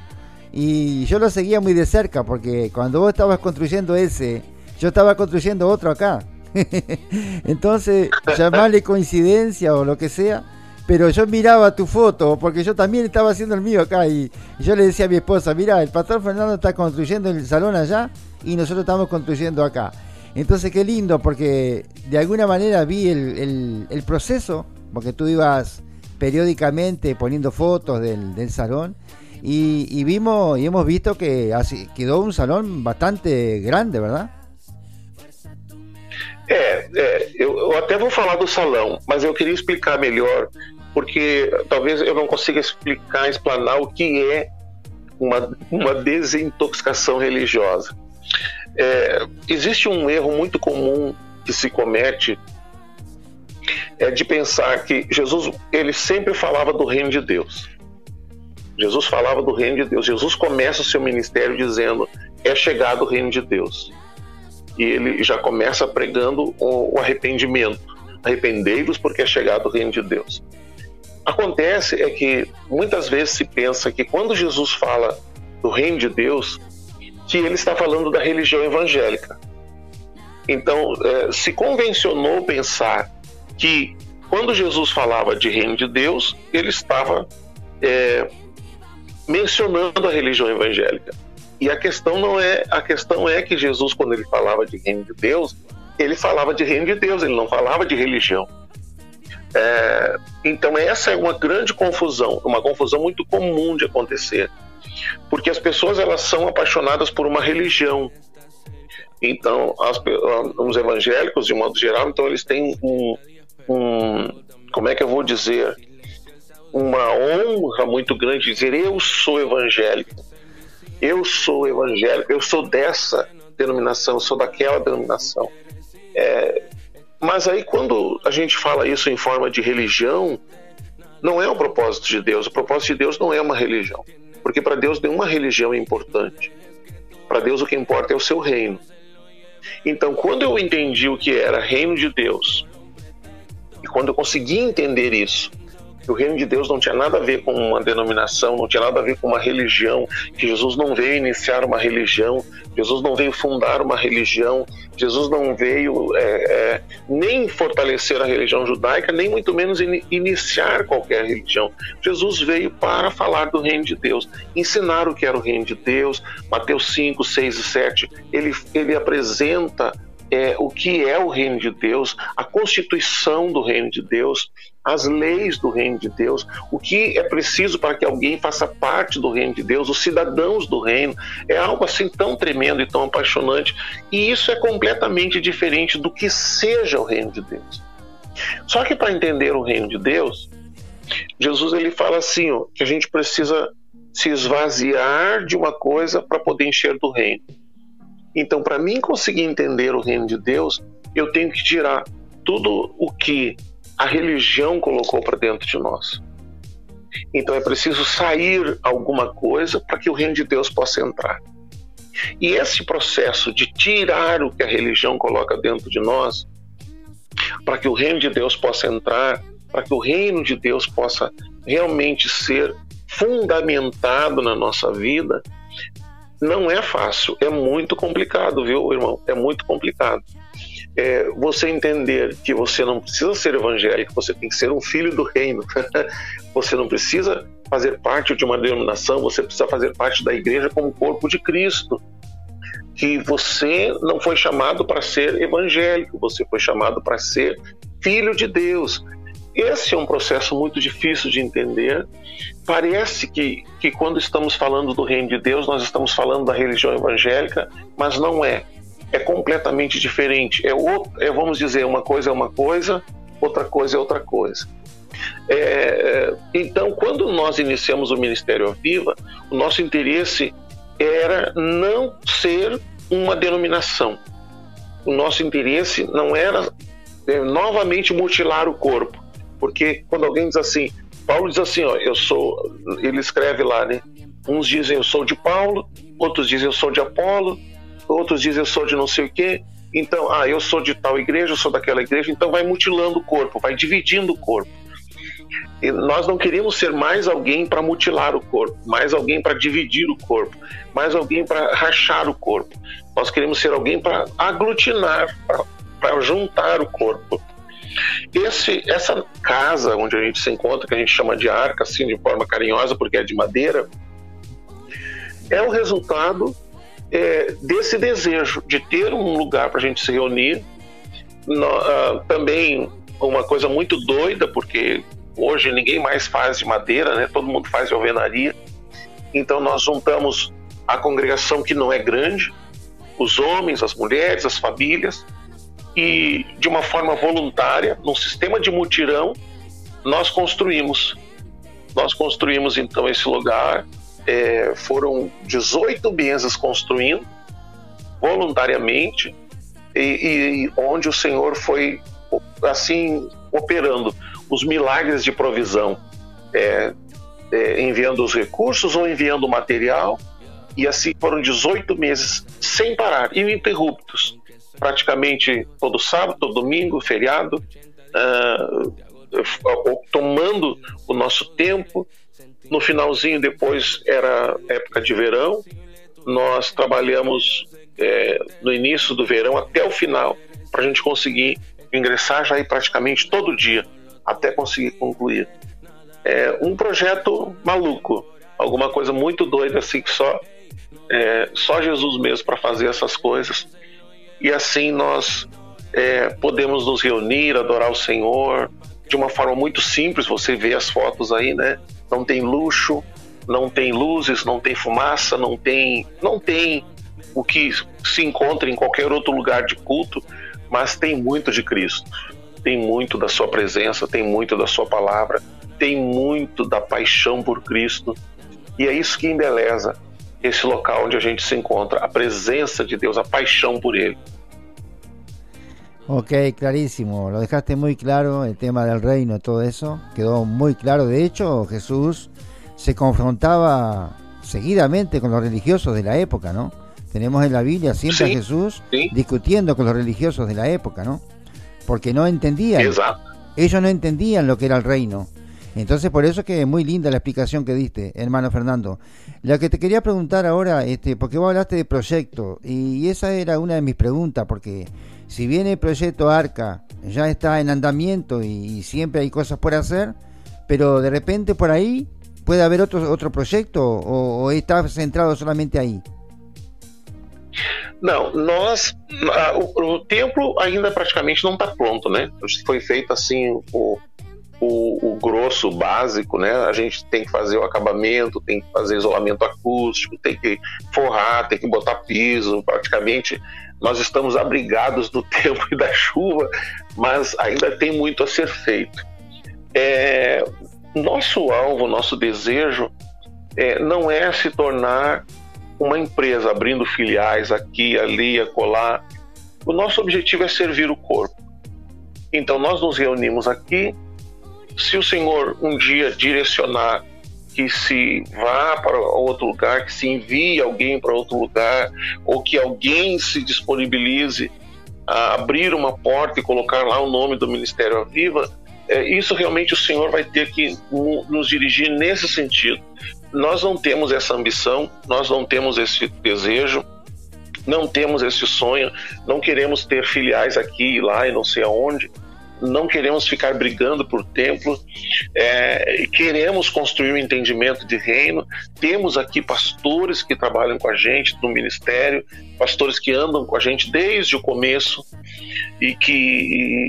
Y yo lo seguía muy de cerca porque cuando vos estabas construyendo ese, yo estaba construyendo otro acá. (laughs) Entonces, llamarle coincidencia o lo que sea, pero yo miraba tu foto, porque yo también estaba haciendo el mío acá, y, yo le decía a mi esposa, mira, el pastor Fernando está construyendo el salón allá y nosotros estamos construyendo acá. Entonces qué lindo, porque de alguna manera vi el, proceso, porque tú ibas periódicamente poniendo fotos del, salón, y, vimos y hemos visto que quedó un salón bastante grande, ¿verdad? É, é, eu, eu, até vou falar do salão, mas eu queria explicar melhor, porque talvez eu não consiga explicar, explanar o que é uma, uma desintoxicação religiosa. É, existe um erro muito comum que se comete é de pensar que Jesus ele sempre falava do reino de Deus. Jesus falava do reino de Deus. Jesus começa o seu ministério dizendo: é chegado o reino de Deus ele já começa pregando o, arrependimento. Arrependei-vos porque é chegado o reino de Deus. Acontece é que muitas vezes se pensa que quando Jesus fala do reino de Deus, que ele está falando da religião evangélica. Então, é, se convencionou pensar que quando Jesus falava de reino de Deus, ele estava é, mencionando a religião evangélica. E a questão não é a questão é que Jesus, quando ele falava de reino de Deus, ele falava de reino de Deus, ele não falava de religião. É, então essa é uma grande confusão, uma confusão muito comum de acontecer, porque as pessoas elas são apaixonadas por uma religião. Então as, os evangélicos de modo geral, então eles têm um, um como é que eu vou dizer uma honra muito grande de dizer eu sou evangélico, eu sou evangélico, eu sou dessa denominação, eu sou daquela denominação. É, mas aí, quando a gente fala isso em forma de religião, não é o propósito de Deus. O propósito de Deus não é uma religião. Porque para Deus nenhuma religião é importante. Para Deus o que importa é o seu reino. Então, quando eu entendi o que era reino de Deus, e quando eu consegui entender isso, que o reino de Deus não tinha nada a ver com uma denominação, não tinha nada a ver com uma religião, que Jesus não veio iniciar uma religião, Jesus não veio fundar uma religião, Jesus não veio é, é, nem fortalecer a religião judaica, nem muito menos in, iniciar qualquer religião. Jesus veio para falar do reino de Deus, ensinar o que era o reino de Deus. Mateus 5, 6 e 7, ele, ele apresenta é, o que é o reino de Deus, a constituição do reino de Deus, as leis do reino de Deus, o que é preciso para que alguém faça parte do reino de Deus, os cidadãos do reino. É algo assim tão tremendo e tão apaixonante. E isso é completamente diferente do que seja o reino de Deus. Só que para entender o reino de Deus, Jesus ele fala assim, ó, que a gente precisa se esvaziar de uma coisa para poder encher do reino. Então, para mim conseguir entender o reino de Deus, eu tenho que tirar tudo o que a religião colocou para dentro de nós. Então é preciso sair alguma coisa para que o reino de Deus possa entrar. E esse processo de tirar o que a religião coloca dentro de nós, para que o reino de Deus possa entrar, para que o reino de Deus possa realmente ser fundamentado na nossa vida, não é fácil, é muito complicado, viu, irmão? É muito complicado. É, você entender que você não precisa ser evangélico, você tem que ser um filho do reino. (laughs) você não precisa fazer parte de uma denominação, você precisa fazer parte da igreja como corpo de Cristo. Que você não foi chamado para ser evangélico, você foi chamado para ser filho de Deus. Esse é um processo muito difícil de entender. Parece que, que quando estamos falando do reino de Deus, nós estamos falando da religião evangélica, mas não é. É completamente diferente. É, outro, é vamos dizer, uma coisa é uma coisa, outra coisa é outra coisa. É, então, quando nós iniciamos o Ministério Viva, o nosso interesse era não ser uma denominação. O nosso interesse não era é, novamente mutilar o corpo. Porque quando alguém diz assim, Paulo diz assim, ó, eu sou, ele escreve lá, né? Uns dizem eu sou de Paulo, outros dizem eu sou de Apolo, outros dizem eu sou de não sei o quê. Então, ah, eu sou de tal igreja, eu sou daquela igreja, então vai mutilando o corpo, vai dividindo o corpo. E nós não queremos ser mais alguém para mutilar o corpo, mais alguém para dividir o corpo, mais alguém para rachar o corpo. Nós queremos ser alguém para aglutinar, para juntar o corpo. Esse, essa casa onde a gente se encontra, que a gente chama de arca, assim, de forma carinhosa, porque é de madeira, é o resultado é, desse desejo de ter um lugar para a gente se reunir. No, uh, também uma coisa muito doida, porque hoje ninguém mais faz de madeira, né? todo mundo faz de alvenaria. Então nós juntamos a congregação que não é grande, os homens, as mulheres, as famílias, e de uma forma voluntária, num sistema de mutirão, nós construímos. Nós construímos então esse lugar, é, foram 18 meses construindo, voluntariamente, e, e onde o Senhor foi assim operando os milagres de provisão, é, é, enviando os recursos ou enviando o material, e assim foram 18 meses sem parar, ininterruptos praticamente todo sábado, todo domingo, feriado, uh, tomando o nosso tempo. No finalzinho, depois era época de verão, nós trabalhamos é, no início do verão até o final, para a gente conseguir ingressar já aí praticamente todo dia, até conseguir concluir. É um projeto maluco, alguma coisa muito doida assim que só é, só Jesus mesmo para fazer essas coisas. E assim nós é, podemos nos reunir, adorar o Senhor de uma forma muito simples. Você vê as fotos aí, né? Não tem luxo, não tem luzes, não tem fumaça, não tem, não tem o que se encontra em qualquer outro lugar de culto, mas tem muito de Cristo. Tem muito da sua presença, tem muito da sua palavra, tem muito da paixão por Cristo. E é isso que embeleza esse local onde a gente se encontra, a presença de Deus, a paixão por Ele. Ok, clarísimo. Lo dejaste muy claro, el tema del reino, todo eso. Quedó muy claro. De hecho, Jesús se confrontaba seguidamente con los religiosos de la época, ¿no? Tenemos en la Biblia siempre a Jesús discutiendo con los religiosos de la época, ¿no? Porque no entendían. Ellos no entendían lo que era el reino. Entonces, por eso es que es muy linda la explicación que diste, hermano Fernando. La que te quería preguntar ahora, este, porque vos hablaste de proyecto, y esa era una de mis preguntas, porque si bien el proyecto ARCA ya está en andamiento y, siempre hay cosas por hacer, pero de repente por ahí puede haber otro, otro proyecto o, está centrado solamente ahí. Não, nós. o, o, templo ainda praticamente não está pronto, né? Foi feito assim o, o, o, grosso, básico, né? A gente tem que fazer o acabamento, tem que fazer isolamento acústico, tem que forrar, tem que botar piso. Praticamente nós estamos abrigados do (laughs) tempo e da chuva, mas ainda tem muito a ser feito. É, nosso alvo, nosso desejo é, não é se tornar uma empresa abrindo filiais aqui, ali, acolá. O nosso objetivo é servir o corpo. Então nós nos reunimos aqui. Se o Senhor um dia direcionar que se vá para outro lugar, que se envie alguém para outro lugar, ou que alguém se disponibilize a abrir uma porta e colocar lá o nome do Ministério Aviva, é, isso realmente o Senhor vai ter que nos dirigir nesse sentido. Nós não temos essa ambição, nós não temos esse desejo, não temos esse sonho, não queremos ter filiais aqui e lá e não sei aonde não queremos ficar brigando por templo, é, queremos construir um entendimento de reino. Temos aqui pastores que trabalham com a gente no ministério, pastores que andam com a gente desde o começo e que,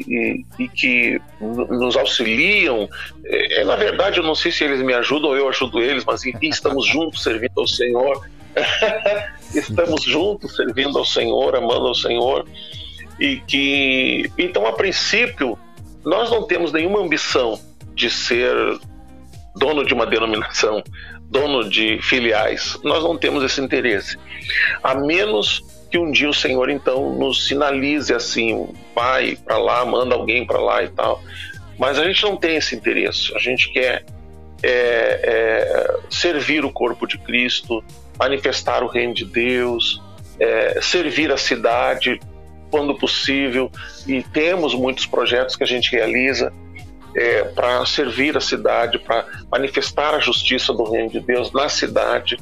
e, e, que nos auxiliam. É, na verdade, eu não sei se eles me ajudam ou eu ajudo eles, mas enfim, estamos juntos servindo ao Senhor. (laughs) estamos juntos servindo ao Senhor, amando ao Senhor e que então a princípio nós não temos nenhuma ambição de ser dono de uma denominação, dono de filiais. Nós não temos esse interesse. A menos que um dia o Senhor então nos sinalize assim, vai para lá, manda alguém para lá e tal. Mas a gente não tem esse interesse. A gente quer é, é, servir o corpo de Cristo, manifestar o reino de Deus, é, servir a cidade quando possível, e temos muitos projetos que a gente realiza é, para servir a cidade, para manifestar a justiça do reino de Deus na cidade.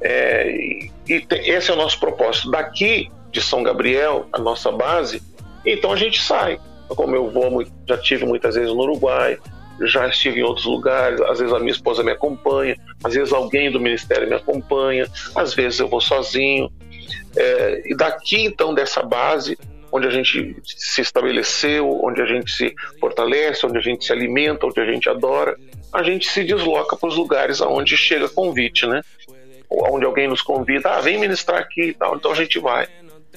É, e, e esse é o nosso propósito. Daqui de São Gabriel, a nossa base, então a gente sai. Como eu vou, já tive muitas vezes no Uruguai, já estive em outros lugares, às vezes a minha esposa me acompanha, às vezes alguém do ministério me acompanha, às vezes eu vou sozinho. É, e daqui, então, dessa base, onde a gente se estabeleceu, onde a gente se fortalece, onde a gente se alimenta, onde a gente adora, a gente se desloca para os lugares aonde chega convite, né? Onde alguém nos convida, ah, vem ministrar aqui e tal. Então a gente vai.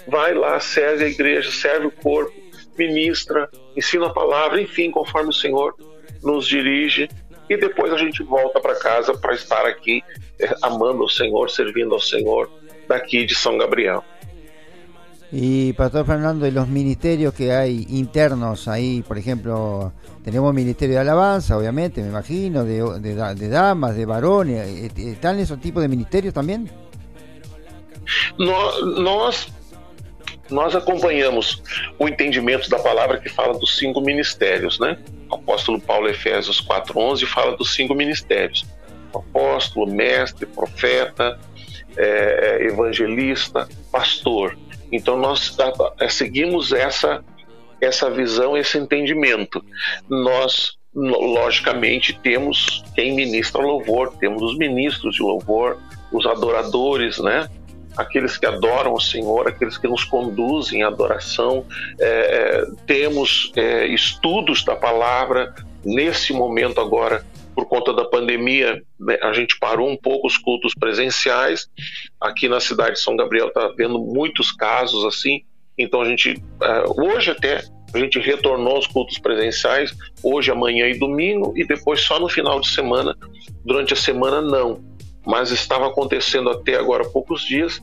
Vai lá, serve a igreja, serve o corpo, ministra, ensina a palavra, enfim, conforme o Senhor nos dirige. E depois a gente volta para casa para estar aqui eh, amando o Senhor, servindo ao Senhor, daqui de São Gabriel. Y Pastor Fernando, de los ministerios que hay internos ahí, por ejemplo, tenemos ministerio de alabanza, obviamente, me imagino, de, de, de damas, de varones, ¿están esos tipos de ministerios también? Nós, nós acompanhamos o entendimento da palavra que fala dos cinco ministérios, né? O apóstolo Paulo, Efésios 4.11, fala dos cinco ministérios. apóstolo, mestre, profeta, é, é evangelista, pastor. Então nós é, seguimos essa essa visão, esse entendimento. Nós logicamente temos quem ministra louvor, temos os ministros de louvor, os adoradores, né? Aqueles que adoram o Senhor, aqueles que nos conduzem à adoração. É, é temos é, estudos da palavra. Nesse momento agora, por conta da pandemia, né, a gente parou um pouco os cultos presenciais. Aqui na cidade de São Gabriel está havendo muitos casos assim. Então a gente, é, hoje até, a gente retornou aos cultos presenciais, hoje, amanhã e domingo, e depois só no final de semana. Durante a semana, não. Mas estava acontecendo até agora poucos dias.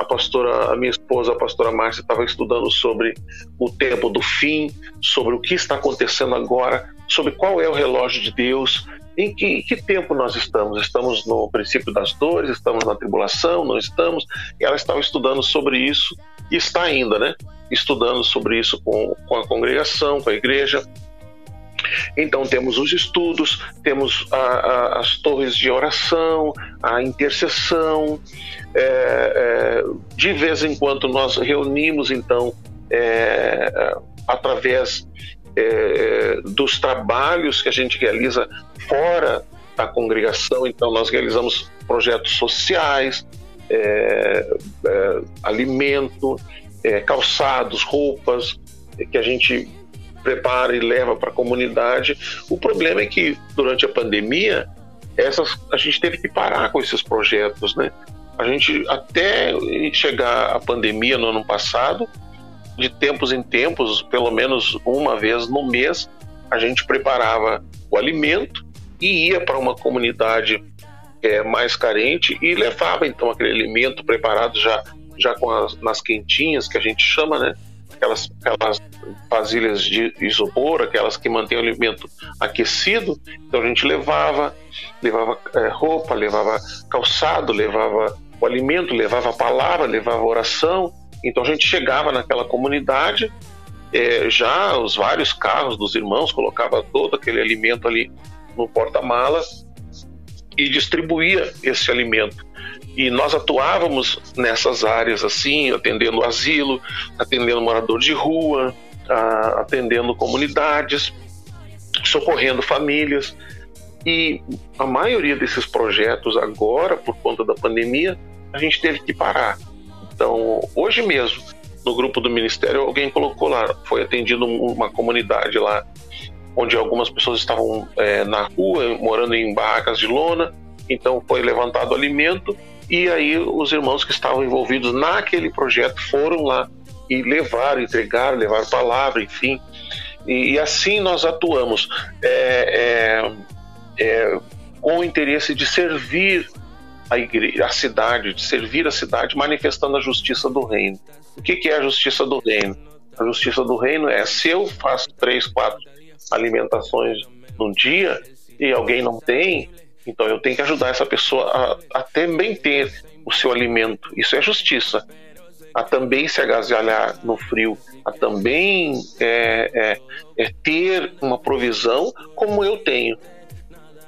A pastora, a minha esposa, a pastora Márcia, estava estudando sobre o tempo do fim, sobre o que está acontecendo agora, sobre qual é o relógio de Deus, em que, que, tempo nós estamos? Estamos no princípio das dores? Estamos na tribulação? Não estamos? Ela estava estudando sobre isso e está ainda, né? Estudando sobre isso com, com a congregação, com a igreja. Então temos os estudos, temos a, a, as torres de oração, a intercessão. É, é, de vez em quando nós reunimos então é, através é, dos trabalhos que a gente realiza fora da congregação. Então, nós realizamos projetos sociais, é, é, alimento, calçados, roupas, que a gente prepara e leva para a comunidade. O problema é que, durante a pandemia, essas, a gente teve que parar com esses projetos, né? A gente, até chegar a pandemia no ano passado, de tempos em tempos, pelo menos uma vez no mês, a gente preparava o alimento e ia para uma comunidade é, mais carente e levava então aquele alimento preparado já já com as nas quentinhas que a gente chama, né? Aquelas, aquelas vasilhas de isopor, aquelas que mantêm o alimento aquecido. Então a gente levava, levava é, roupa, levava calçado, levava o alimento, levava a palavra, levava a oração então a gente chegava naquela comunidade, é, já os vários carros dos irmãos colocava todo aquele alimento ali no porta-malas e distribuía esse alimento. E nós atuávamos nessas áreas assim, atendendo asilo, atendendo morador de rua, a, atendendo comunidades, socorrendo famílias. E a maioria desses projetos agora, por conta da pandemia, a gente teve que parar então, hoje mesmo, no grupo do Ministério, alguém colocou lá, foi atendido uma comunidade lá, onde algumas pessoas estavam é, na rua, morando em barracas de lona, então foi levantado alimento, e aí os irmãos que estavam envolvidos naquele projeto foram lá e levaram, entregaram, levaram palavra, enfim. E, e assim nós atuamos é, é, é com o interesse de servir a, igreja, a cidade, de servir a cidade, manifestando a justiça do reino. O que, que é a justiça do reino? A justiça do reino é se eu faço três, quatro alimentações num dia e alguém não tem, então eu tenho que ajudar essa pessoa a, a também ter o seu alimento. Isso é justiça. A também se agasalhar no frio, a também é, é, é ter uma provisão como eu tenho.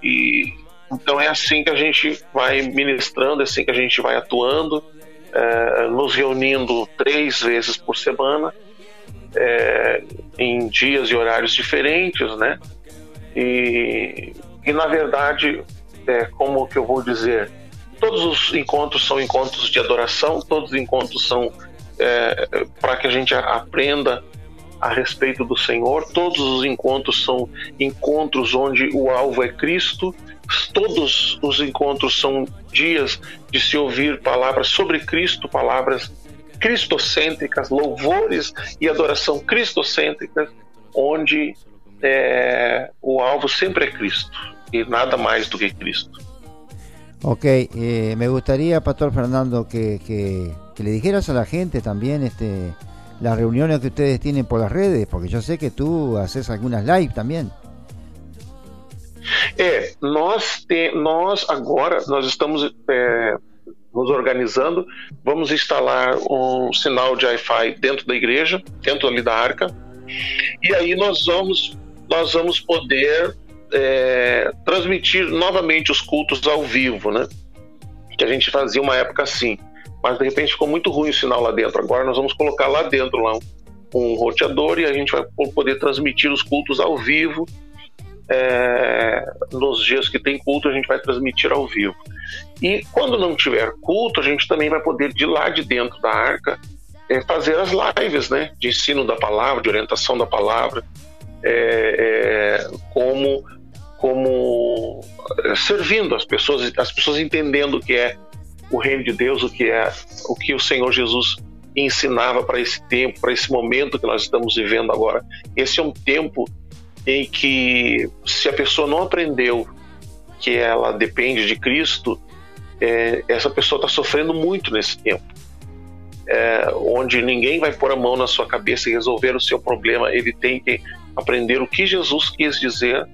E então é assim que a gente vai ministrando, é assim que a gente vai atuando, é, nos reunindo três vezes por semana, é, em dias e horários diferentes, né? E, e na verdade, é, como que eu vou dizer, todos os encontros são encontros de adoração, todos os encontros são é, para que a gente aprenda a respeito do Senhor, todos os encontros são encontros onde o alvo é Cristo Todos os encontros são dias de se ouvir palavras sobre Cristo, palavras cristocêntricas, louvores e adoração cristocêntricas, onde é, o alvo sempre é Cristo nada mais do que Cristo. Ok, eh, me gustaría, Pastor Fernando, que, que, que, le dijeras a la gente también este, las reuniones que ustedes tienen por las redes, porque yo sé que tú haces algunas live también. É, nós, te, nós agora nós estamos é, nos organizando, vamos instalar um sinal de Wi-Fi dentro da igreja, dentro ali da arca, e aí nós vamos nós vamos poder é, transmitir novamente os cultos ao vivo, né? que a gente fazia uma época assim. Mas de repente ficou muito ruim o sinal lá dentro. Agora nós vamos colocar lá dentro lá um, um roteador e a gente vai poder transmitir os cultos ao vivo. É, nos dias que tem culto, a gente vai transmitir ao vivo. E quando não tiver culto, a gente também vai poder, de lá de dentro da arca, é, fazer as lives né, de ensino da palavra, de orientação da palavra, é, é como, como servindo as pessoas, as pessoas entendendo o que é o reino de Deus, o que é o que o Senhor Jesus ensinava para esse tempo, para esse momento que nós estamos vivendo agora. Esse é um tempo em que, se a pessoa não aprendeu que ela depende de Cristo, é, essa pessoa está sofrendo muito nesse tempo. É, onde ninguém vai pôr a mão na sua cabeça e resolver o seu problema, ele tem que aprender o que Jesus quis dizer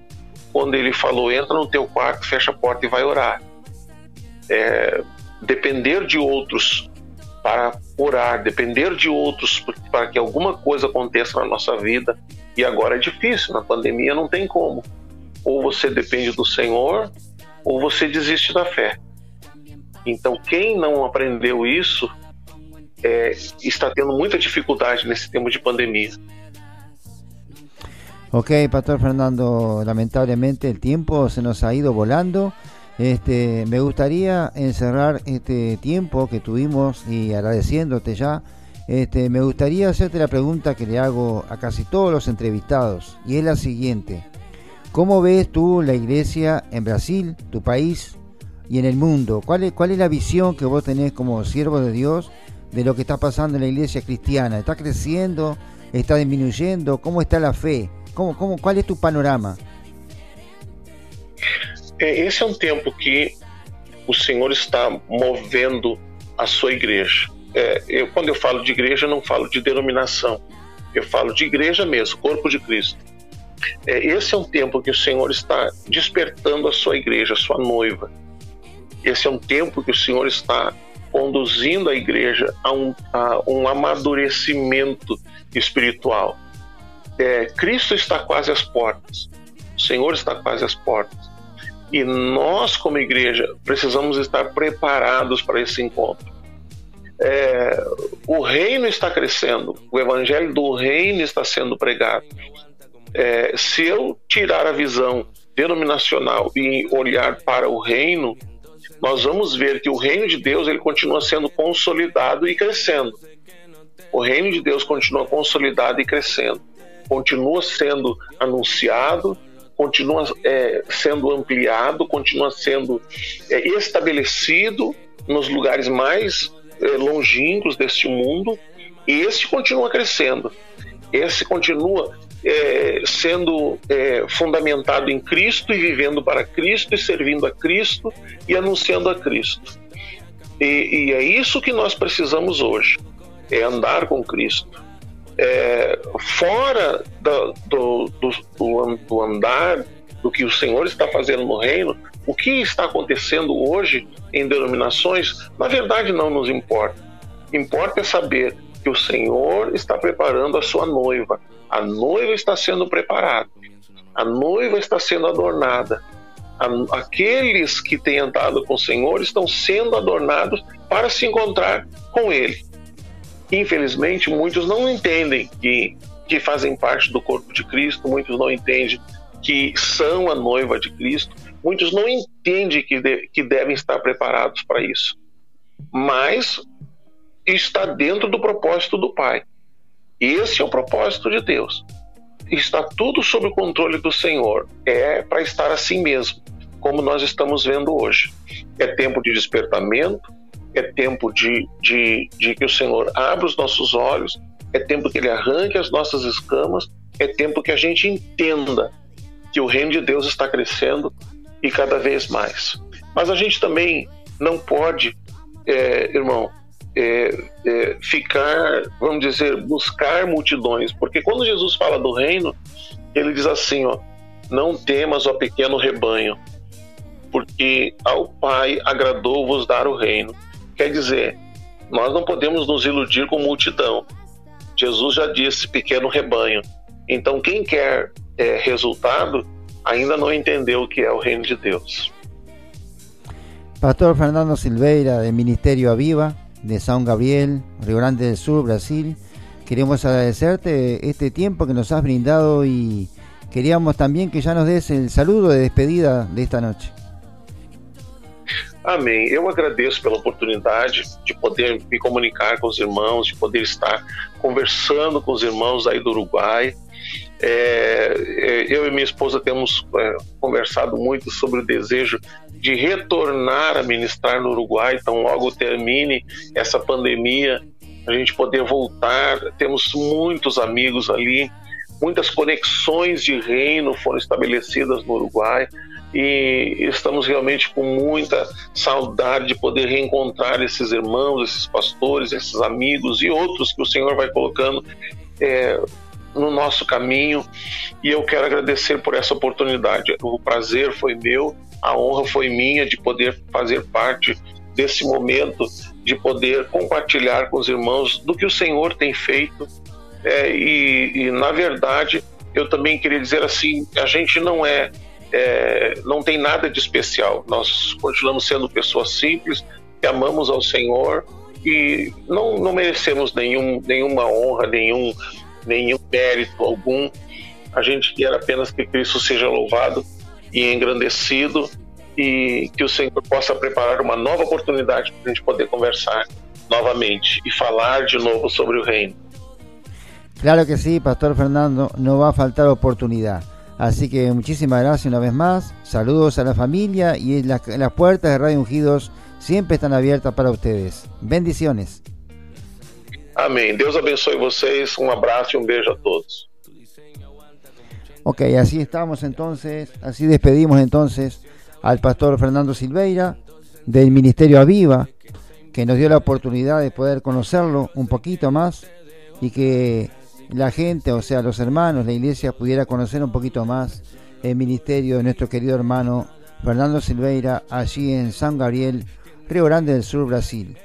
quando ele falou: entra no teu quarto, fecha a porta e vai orar. É, depender de outros para orar, depender de outros para que alguma coisa aconteça na nossa vida. E agora é difícil, na pandemia não tem como. Ou você depende do Senhor, ou você desiste da fé. Então, quem não aprendeu isso é, está tendo muita dificuldade nesse tempo de pandemia. Ok, Pastor Fernando, lamentablemente el tiempo se nos ha ido volando. Este, me gustaría encerrar este tiempo que tuvimos y agradeciéndote ya, este, me gustaría hacerte la pregunta que le hago a casi todos los entrevistados y es la siguiente. ¿Cómo ves tú la iglesia en Brasil, tu país y en el mundo? ¿Cuál es, cuál es la visión que vos tenés como siervo de Dios de lo que está pasando en la iglesia cristiana? ¿Está creciendo? ¿Está disminuyendo? ¿Cómo está la fe? ¿Cómo, cómo, ¿Cuál es tu panorama? É, esse é um tempo que o Senhor está movendo a sua igreja. É, eu, quando eu falo de igreja, não falo de denominação. Eu falo de igreja mesmo, corpo de Cristo. É, esse é um tempo que o Senhor está despertando a sua igreja, a sua noiva. Esse é um tempo que o Senhor está conduzindo a igreja a um, a um amadurecimento espiritual. É, Cristo está quase às portas. O Senhor está quase às portas. E nós, como igreja, precisamos estar preparados para esse encontro. É, o reino está crescendo, o evangelho do reino está sendo pregado. É, se eu tirar a visão denominacional e olhar para o reino, nós vamos ver que o reino de Deus ele continua sendo consolidado e crescendo. O reino de Deus continua consolidado e crescendo, continua sendo anunciado, continua é, sendo ampliado, continua sendo é, estabelecido nos lugares mais é, longínquos deste mundo, e esse continua crescendo. Esse continua é, sendo é, fundamentado em Cristo e vivendo para Cristo e servindo a Cristo e anunciando a Cristo. E, e é isso que nós precisamos hoje: é andar com Cristo é, fora do, do, do, andar do que o Senhor está fazendo no reino, o que está acontecendo hoje em denominações, na verdade não nos importa. Importa é saber que o Senhor está preparando a sua noiva. A noiva está sendo preparada. A noiva está sendo adornada. Aqueles que têm andado com o Senhor estão sendo adornados para se encontrar com Ele. Infelizmente, muitos não entendem que, que fazem parte do corpo de Cristo, muitos não entendem que são a noiva de Cristo, muitos não entendem que, de, que devem estar preparados para isso. Mas está dentro do propósito do Pai. Esse é o propósito de Deus. Está tudo sob o controle do Senhor. É para estar assim mesmo, como nós estamos vendo hoje. É tempo de despertamento, é tempo de, de, de que o Senhor abra os nossos olhos, é tempo que Ele arranque as nossas escamas, é tempo que a gente entenda que o reino de Deus está crescendo e cada vez mais. Mas a gente também não pode, é, irmão, é, é, ficar, vamos dizer, buscar multidões, porque quando Jesus fala do reino, ele diz assim: ó, não temas, ó pequeno rebanho, porque ao Pai agradou vos dar o reino. Quer dizer, nós não podemos nos iludir com multidão. Jesus já disse pequeno rebanho. Então, quem quer é, resultado ainda não entendeu o que é o reino de Deus. Pastor Fernando Silveira del Ministerio Aviva de San Gabriel, Río Grande del Sur, Brasil. Queremos agradecerte este tiempo que nos has brindado y queríamos también que ya nos des el saludo de despedida de esta noche. Amém. Eu agradeço pela oportunidade de poder me comunicar com os irmãos, de poder estar conversando com os irmãos aí do Uruguai. É, é eu e minha esposa temos é, conversado muito sobre o desejo de retornar a ministrar no Uruguai, então logo termine essa pandemia, a gente poder voltar. Temos muitos amigos ali, muitas conexões de reino foram estabelecidas no Uruguai e estamos realmente com muita saudade de poder reencontrar esses irmãos, esses pastores, esses amigos e outros que o Senhor vai colocando é, no nosso caminho. E eu quero agradecer por essa oportunidade. O prazer foi meu, a honra foi minha de poder fazer parte desse momento, de poder compartilhar com os irmãos do que o Senhor tem feito. É, e, e na verdade, eu também queria dizer assim: a gente não é é, não tem nada de especial. Nós continuamos sendo pessoas simples, que amamos ao Senhor e não, não merecemos nenhum, nenhuma honra, nenhum, nenhum mérito algum. A gente quer apenas que Cristo seja louvado e engrandecido e que o Senhor possa preparar uma nova oportunidade para a gente poder conversar novamente e falar de novo sobre o reino. Claro que sí, Pastor Fernando, no va a faltar oportunidad. Así que muchísimas gracias una vez más. Saludos a la familia y las, las puertas de Radio Ungidos siempre están abiertas para ustedes. Bendiciones. Amém. Deus abençoe vocês. Um abraço e um beijo a todos. Ok, así estamos entonces, así despedimos entonces al pastor Fernando Silveira del Ministerio Aviva, que nos dio la oportunidad de poder conocerlo un poquito más y que la gente, o sea, los hermanos, la iglesia pudiera conocer un poquito más el ministerio de nuestro querido hermano Fernando Silveira allí en San Gabriel, Río Grande del Sur, Brasil.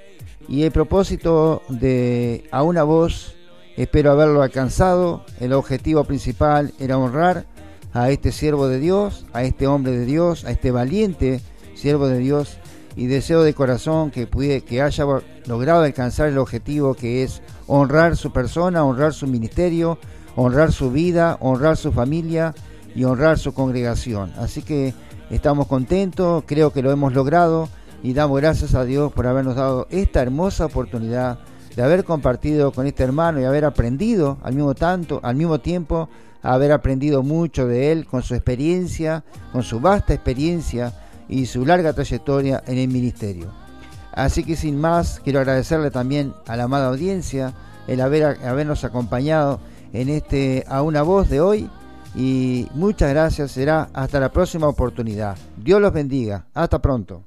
Y el propósito de A una voz, espero haberlo alcanzado, el objetivo principal era honrar a este siervo de Dios, a este hombre de Dios, a este valiente siervo de Dios y deseo de corazón que, pude, que haya logrado alcanzar el objetivo que es honrar su persona, honrar su ministerio, honrar su vida, honrar su familia y honrar su congregación. Así que estamos contentos, creo que lo hemos logrado y damos gracias a Dios por habernos dado esta hermosa oportunidad de haber compartido con este hermano y haber aprendido al mismo tanto, al mismo tiempo haber aprendido mucho de él con su experiencia, con su vasta experiencia y su larga trayectoria en el ministerio. Así que sin más, quiero agradecerle también a la amada audiencia el haber, habernos acompañado en este A una voz de hoy y muchas gracias, será hasta la próxima oportunidad. Dios los bendiga, hasta pronto.